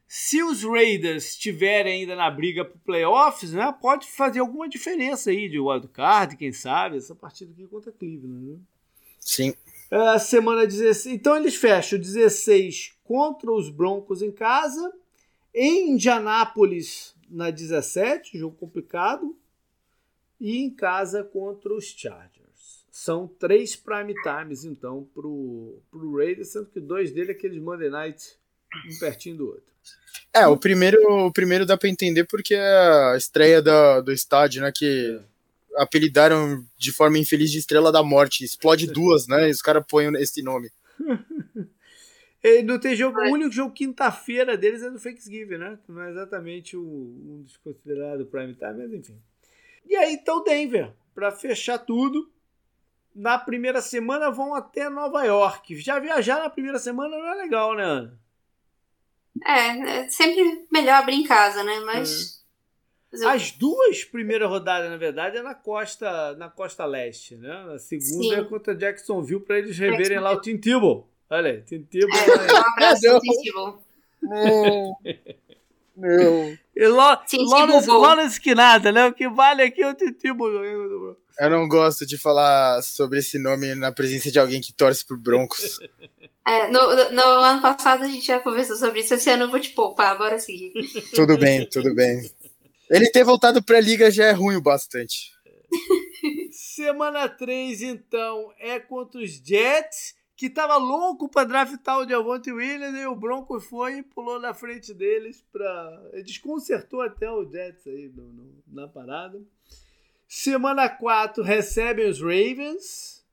se os Raiders estiverem ainda na briga para playoffs, né, pode fazer alguma diferença aí de wildcard, quem sabe, essa partida aqui contra Cleveland. Né? Sim. Uh, semana 16. Então eles fecham 16 contra os Broncos em casa. Em Indianápolis na 17, jogo complicado. E em casa contra os Chargers. São três prime times, então, pro, pro Raiders, sendo que dois dele é aqueles Monday Night, um pertinho do outro. É, o primeiro, o primeiro dá para entender porque é a estreia da, do estádio, né? Que é. apelidaram de forma infeliz de Estrela da Morte. Explode duas, né? E os caras põem esse nome. não tem jogo, o único jogo quinta-feira deles é do Thanksgiving, né? Não é exatamente o, um dos considerados prime time, mas enfim. E aí então Denver, para fechar tudo. Na primeira semana vão até Nova York. Já viajar na primeira semana não é legal, né, Ana? É, é sempre melhor abrir em casa, né? Mas. É. As duas primeiras rodadas, na verdade, é na costa, na costa leste, né? A segunda Sim. é contra Jacksonville para eles reverem lá o Tim Tebow. Olha aí, Tim Tebow. É, um abraço, Tim Tebow. Não. Não. E Lawrence, Lawrence que nada, né? O que vale aqui é o Tim Tebow. Eu não gosto de falar sobre esse nome na presença de alguém que torce pro Broncos. É, no, no, ano passado a gente já conversou sobre isso. Esse ano eu vou te poupar, bora seguir. Tudo bem, tudo bem. Ele ter voltado pra liga já é ruim o bastante. Semana 3, então, é contra os Jets, que tava louco pra draftar o Javonte Williams, e o Broncos foi e pulou na frente deles pra... Desconcertou até o Jets aí no, no, na parada. Semana 4, recebem os Ravens.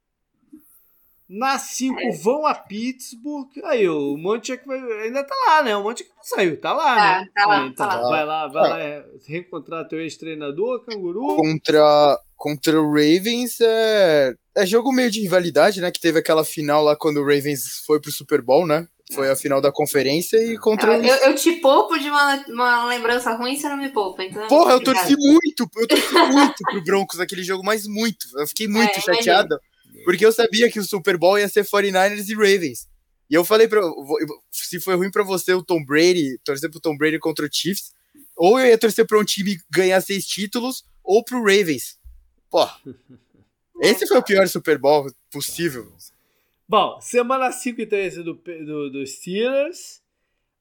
Na 5 é. vão a Pittsburgh. Aí o Monte ainda tá lá, né? O Monte não saiu, tá lá, tá, né? Tá lá, então, tá lá. Vai lá, vai é. lá é, reencontrar teu ex-treinador, canguru. Contra, contra o Ravens é, é jogo meio de rivalidade, né? Que teve aquela final lá quando o Ravens foi pro Super Bowl, né? Foi a final da conferência e contra. Eu, eu te poupo de uma, uma lembrança ruim, você não me poupa. Então Porra, eu torci muito, eu torci muito pro Broncos naquele jogo, mas muito. Eu fiquei muito é, chateada. Porque eu sabia que o Super Bowl ia ser 49ers e Ravens. E eu falei pra. Se foi ruim para você o Tom Brady, torcer pro Tom Brady contra o Chiefs, ou eu ia torcer pra um time ganhar seis títulos, ou pro Ravens. Pô. Esse foi o pior Super Bowl possível. Bom, semana 5 então esse do, do, dos Steelers.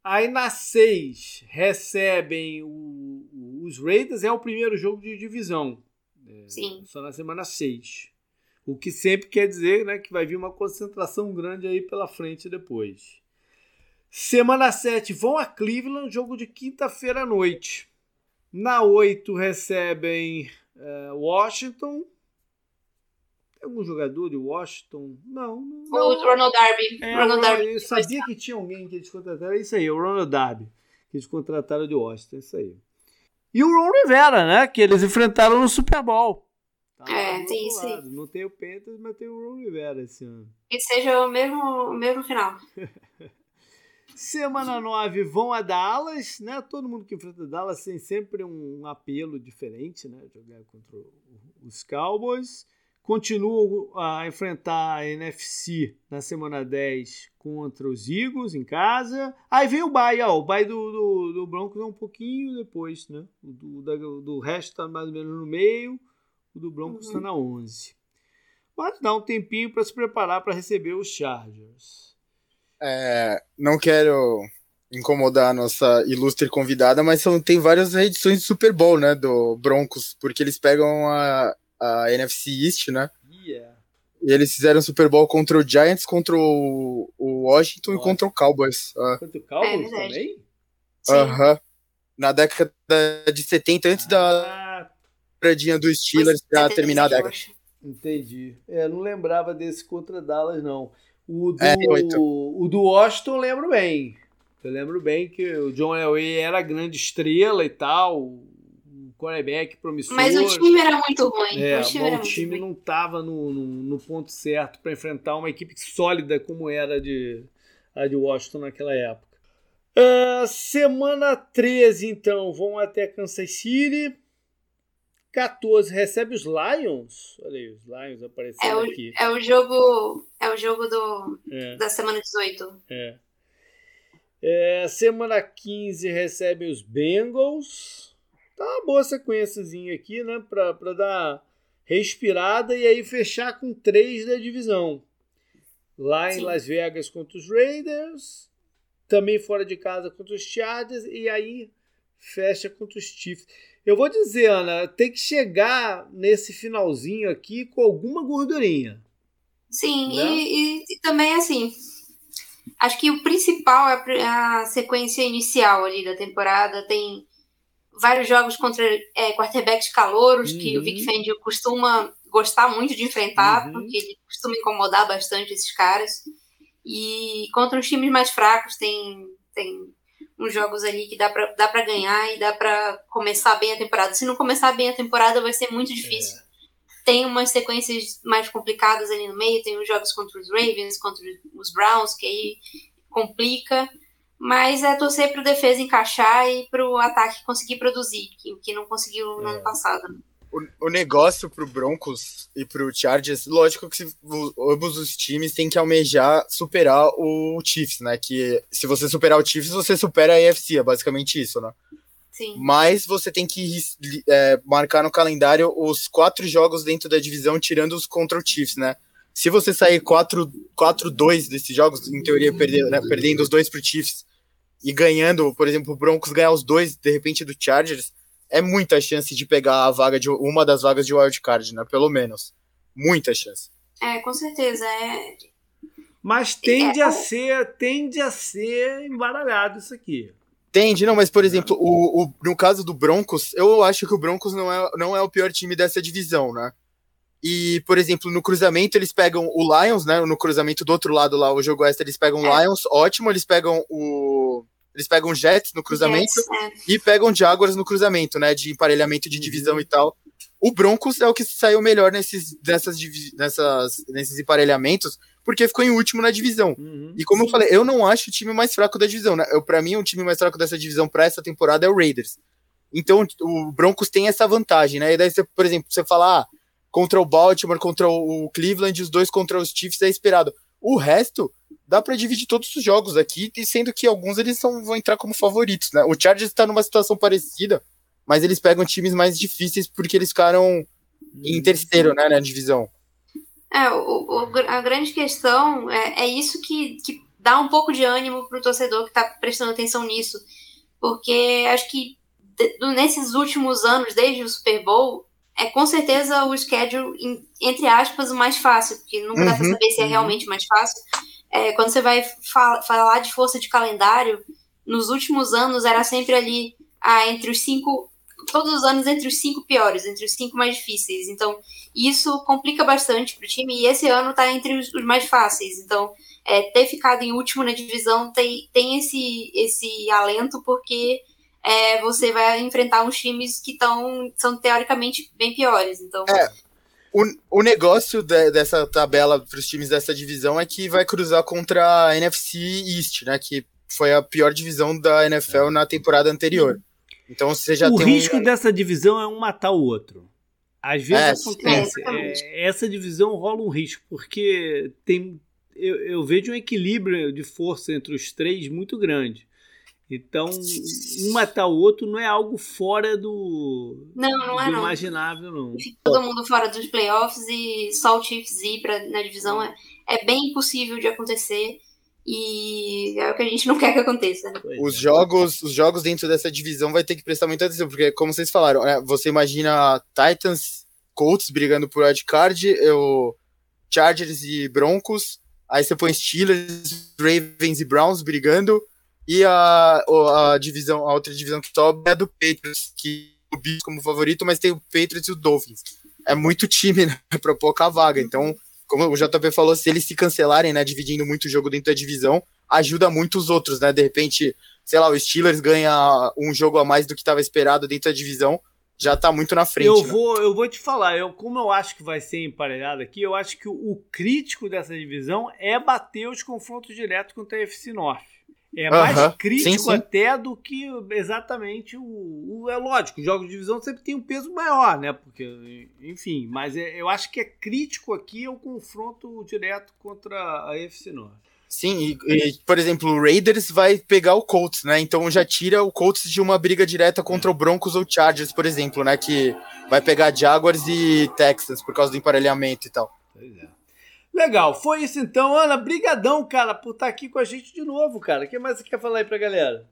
Aí na 6 recebem o, os Raiders, é o primeiro jogo de divisão. É, Sim. Só na semana 6. O que sempre quer dizer né, que vai vir uma concentração grande aí pela frente depois. Semana 7 vão a Cleveland, jogo de quinta-feira à noite. Na 8 recebem uh, Washington. Tem algum jogador de Washington? Não. não o Ronald Darby. É, Ronald Darby. Eu sabia que tinha alguém que eles contrataram. É isso aí, o Ronald Darby. Que eles contrataram de Washington. É isso aí. E o Ron Rivera, né? Que eles enfrentaram no Super Bowl. Tá é, tem isso aí. Não tem o Pentas, mas tem o Ron Rivera esse ano. Que seja o mesmo, o mesmo final. Semana 9 vão a Dallas, né? Todo mundo que enfrenta Dallas tem sempre um apelo diferente, né? Jogar contra os Cowboys. Continuam a enfrentar a NFC na semana 10 contra os Eagles em casa. Aí vem o bye, ó, o bye do, do, do Broncos é um pouquinho depois, né? O do, da, do resto tá mais ou menos no meio, o do Broncos está uhum. na 11. Mas dá um tempinho para se preparar para receber os Chargers. É, não quero incomodar a nossa ilustre convidada, mas são, tem várias edições de Super Bowl, né, do Broncos, porque eles pegam a, a NFC East, né? Yeah. E eles fizeram Super Bowl contra o Giants, contra o, o Washington Nossa. e contra o Cowboys. Ah. Contra o Cowboys é também? Aham. Uh -huh. Na década de 70, antes ah. da paradinha do Steelers pra terminar a década. Entendi. É, não lembrava desse contra Dallas, não. O do, é, o do Washington eu lembro bem. Eu lembro bem que o John Elway era grande estrela e tal, quarterback promissor. Mas o time era muito ruim. É, o time, o time não estava no, no, no, ponto certo para enfrentar uma equipe sólida como era de, a de Washington naquela época. Uh, semana 13, então, vão até Kansas City. 14 recebe os Lions. Olha aí, os Lions aparecendo é o, aqui. É o jogo, é o jogo do, é. da semana 18. É. é. Semana 15 recebe os Bengals. Tá uma boa sequenciazinha aqui, né? Pra, pra dar respirada e aí fechar com três da divisão. Lá em Sim. Las Vegas contra os Raiders. Também fora de casa contra os Chargers. E aí fecha contra os Chiefs. Eu vou dizer, Ana, tem que chegar nesse finalzinho aqui com alguma gordurinha. Sim, né? e, e, também assim. Acho que o principal é a sequência inicial ali da temporada. Tem vários jogos contra é, quarterbacks calouros, uhum. que o Vic uhum. Fangio costuma gostar muito de enfrentar, uhum. porque ele costuma incomodar bastante esses caras. E contra os times mais fracos tem, tem uns jogos ali que dá pra, dá pra ganhar e dá pra começar bem a temporada. Se não começar bem a temporada, vai ser muito difícil. É. Tem umas sequências mais complicadas ali no meio, tem os jogos contra os Ravens, contra os Browns, que aí complica. Mas é torcer pro defesa encaixar e pro ataque conseguir produzir, que, que não conseguiu no é. ano passado. O, o negócio pro Broncos e pro Chargers, lógico que se, o, ambos os times têm que almejar superar o Chiefs, né? Que se você superar o Chiefs, você supera a AFC, é basicamente isso, né? Sim. Mas você tem que é, marcar no calendário os quatro jogos dentro da divisão, tirando os contra o Chiefs, né? Se você sair 4-2 desses jogos, em teoria, perder, né, perdendo os dois pro Chiefs e ganhando, por exemplo, o Broncos ganhar os dois, de repente, do Chargers, é muita chance de pegar a vaga de uma das vagas de wildcard, né? Pelo menos. Muita chance. É, com certeza. É... Mas tende é... a ser, tende a ser embaralhado isso aqui. Tende, não, mas por exemplo, o, o, no caso do Broncos, eu acho que o Broncos não é, não é o pior time dessa divisão, né? E, por exemplo, no cruzamento eles pegam o Lions, né? No cruzamento do outro lado lá, o jogo extra, eles pegam o é. Lions, ótimo, eles pegam o eles pegam Jets no cruzamento é. e pegam Jaguars no cruzamento, né? De emparelhamento de divisão uhum. e tal. O Broncos é o que saiu melhor nesses, nessas, nessas, nesses emparelhamentos, porque ficou em último na divisão. Uhum. E como Sim. eu falei, eu não acho o time mais fraco da divisão, né? para mim, o time mais fraco dessa divisão para essa temporada é o Raiders. Então, o Broncos tem essa vantagem, né? E daí, você, por exemplo, você fala, ah, contra o Baltimore, contra o Cleveland, os dois contra os Chiefs é esperado. O resto, dá para dividir todos os jogos aqui, e sendo que alguns eles são, vão entrar como favoritos, né? O Chargers está numa situação parecida, mas eles pegam times mais difíceis porque eles ficaram em terceiro, né, na divisão. É, o, o, a grande questão é, é isso que, que dá um pouco de ânimo pro torcedor que está prestando atenção nisso, porque acho que nesses últimos anos, desde o Super Bowl, é com certeza o schedule, entre aspas, o mais fácil, porque nunca uhum, dá pra uhum, saber se é uhum. realmente mais fácil, é, quando você vai fal falar de força de calendário, nos últimos anos era sempre ali ah, entre os cinco, todos os anos entre os cinco piores, entre os cinco mais difíceis. Então, isso complica bastante para o time e esse ano está entre os, os, mais fáceis. Então, é, ter ficado em último na divisão tem, tem esse, esse alento porque é, você vai enfrentar uns times que tão, são teoricamente bem piores. Então, é, o, o negócio de, dessa tabela para os times dessa divisão é que vai cruzar contra a NFC East, né? Que foi a pior divisão da NFL é. na temporada anterior. Então você já o tem. O risco um... dessa divisão é um matar o outro. Às vezes é, acontece. É, essa divisão rola um risco, porque tem, eu, eu, vejo um equilíbrio de força entre os três muito grande. Então, um matar o outro não é algo fora do, não, não é, do imaginável, não. Todo mundo fora dos playoffs e só o Chiefs ir pra, na divisão é, é bem impossível de acontecer. E é o que a gente não quer que aconteça. Os jogos, os jogos dentro dessa divisão vai ter que prestar muita atenção, porque como vocês falaram, né, você imagina Titans, Colts brigando por wildcard, o Chargers e Broncos, aí você põe Steelers, Ravens e Browns brigando, e a, a divisão, a outra divisão que sobe é a do Patriots, que o Bills como favorito, mas tem o Patriots e o Dolphins. É muito time, né, pra pouca vaga, então como o JP falou, se eles se cancelarem, né, dividindo muito o jogo dentro da divisão, ajuda muito os outros, né? De repente, sei lá, o Steelers ganha um jogo a mais do que estava esperado dentro da divisão, já tá muito na frente. Eu né? vou, eu vou te falar, eu, como eu acho que vai ser emparelhado aqui, eu acho que o, o crítico dessa divisão é bater os confrontos diretos contra a FC Norte. É mais uh -huh. crítico sim, sim. até do que exatamente o, o, É lógico, os jogos de divisão sempre tem um peso maior, né? Porque, enfim, mas é, eu acho que é crítico aqui o confronto direto contra a FC Norte. Sim, e, e, por exemplo, o Raiders vai pegar o Colts, né? Então já tira o Colts de uma briga direta contra o Broncos ou Chargers, por exemplo, né? Que vai pegar Jaguars e Texans por causa do emparelhamento e tal. Pois é. Legal, foi isso então. Ana, brigadão, cara, por estar aqui com a gente de novo, cara. O que mais você quer falar aí pra galera?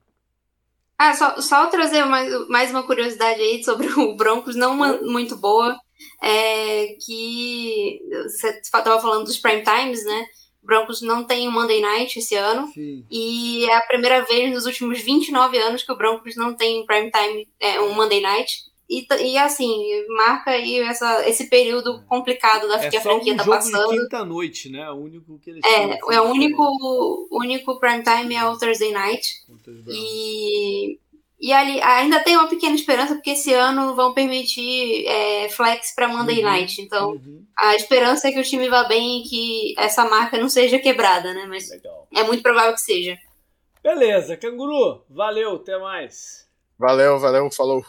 Ah, só, só trazer mais, mais uma curiosidade aí sobre o Broncos, não uma, muito boa, é que você estava falando dos prime times, né? O Broncos não tem um Monday Night esse ano. Sim. E é a primeira vez nos últimos 29 anos que o Broncos não tem prime time, é, um Monday Night. E, e assim, marca aí essa, esse período complicado da é que a franquia um tá jogo passando. De quinta noite, né? O único que eles É, é o único, único prime time é o Thursday night. E, e ali ainda tem uma pequena esperança, porque esse ano vão permitir é, flex para Monday uhum, night. Então, uhum. a esperança é que o time vá bem e que essa marca não seja quebrada, né? Mas Legal. é muito provável que seja. Beleza, canguru, valeu, até mais. Valeu, valeu, falou.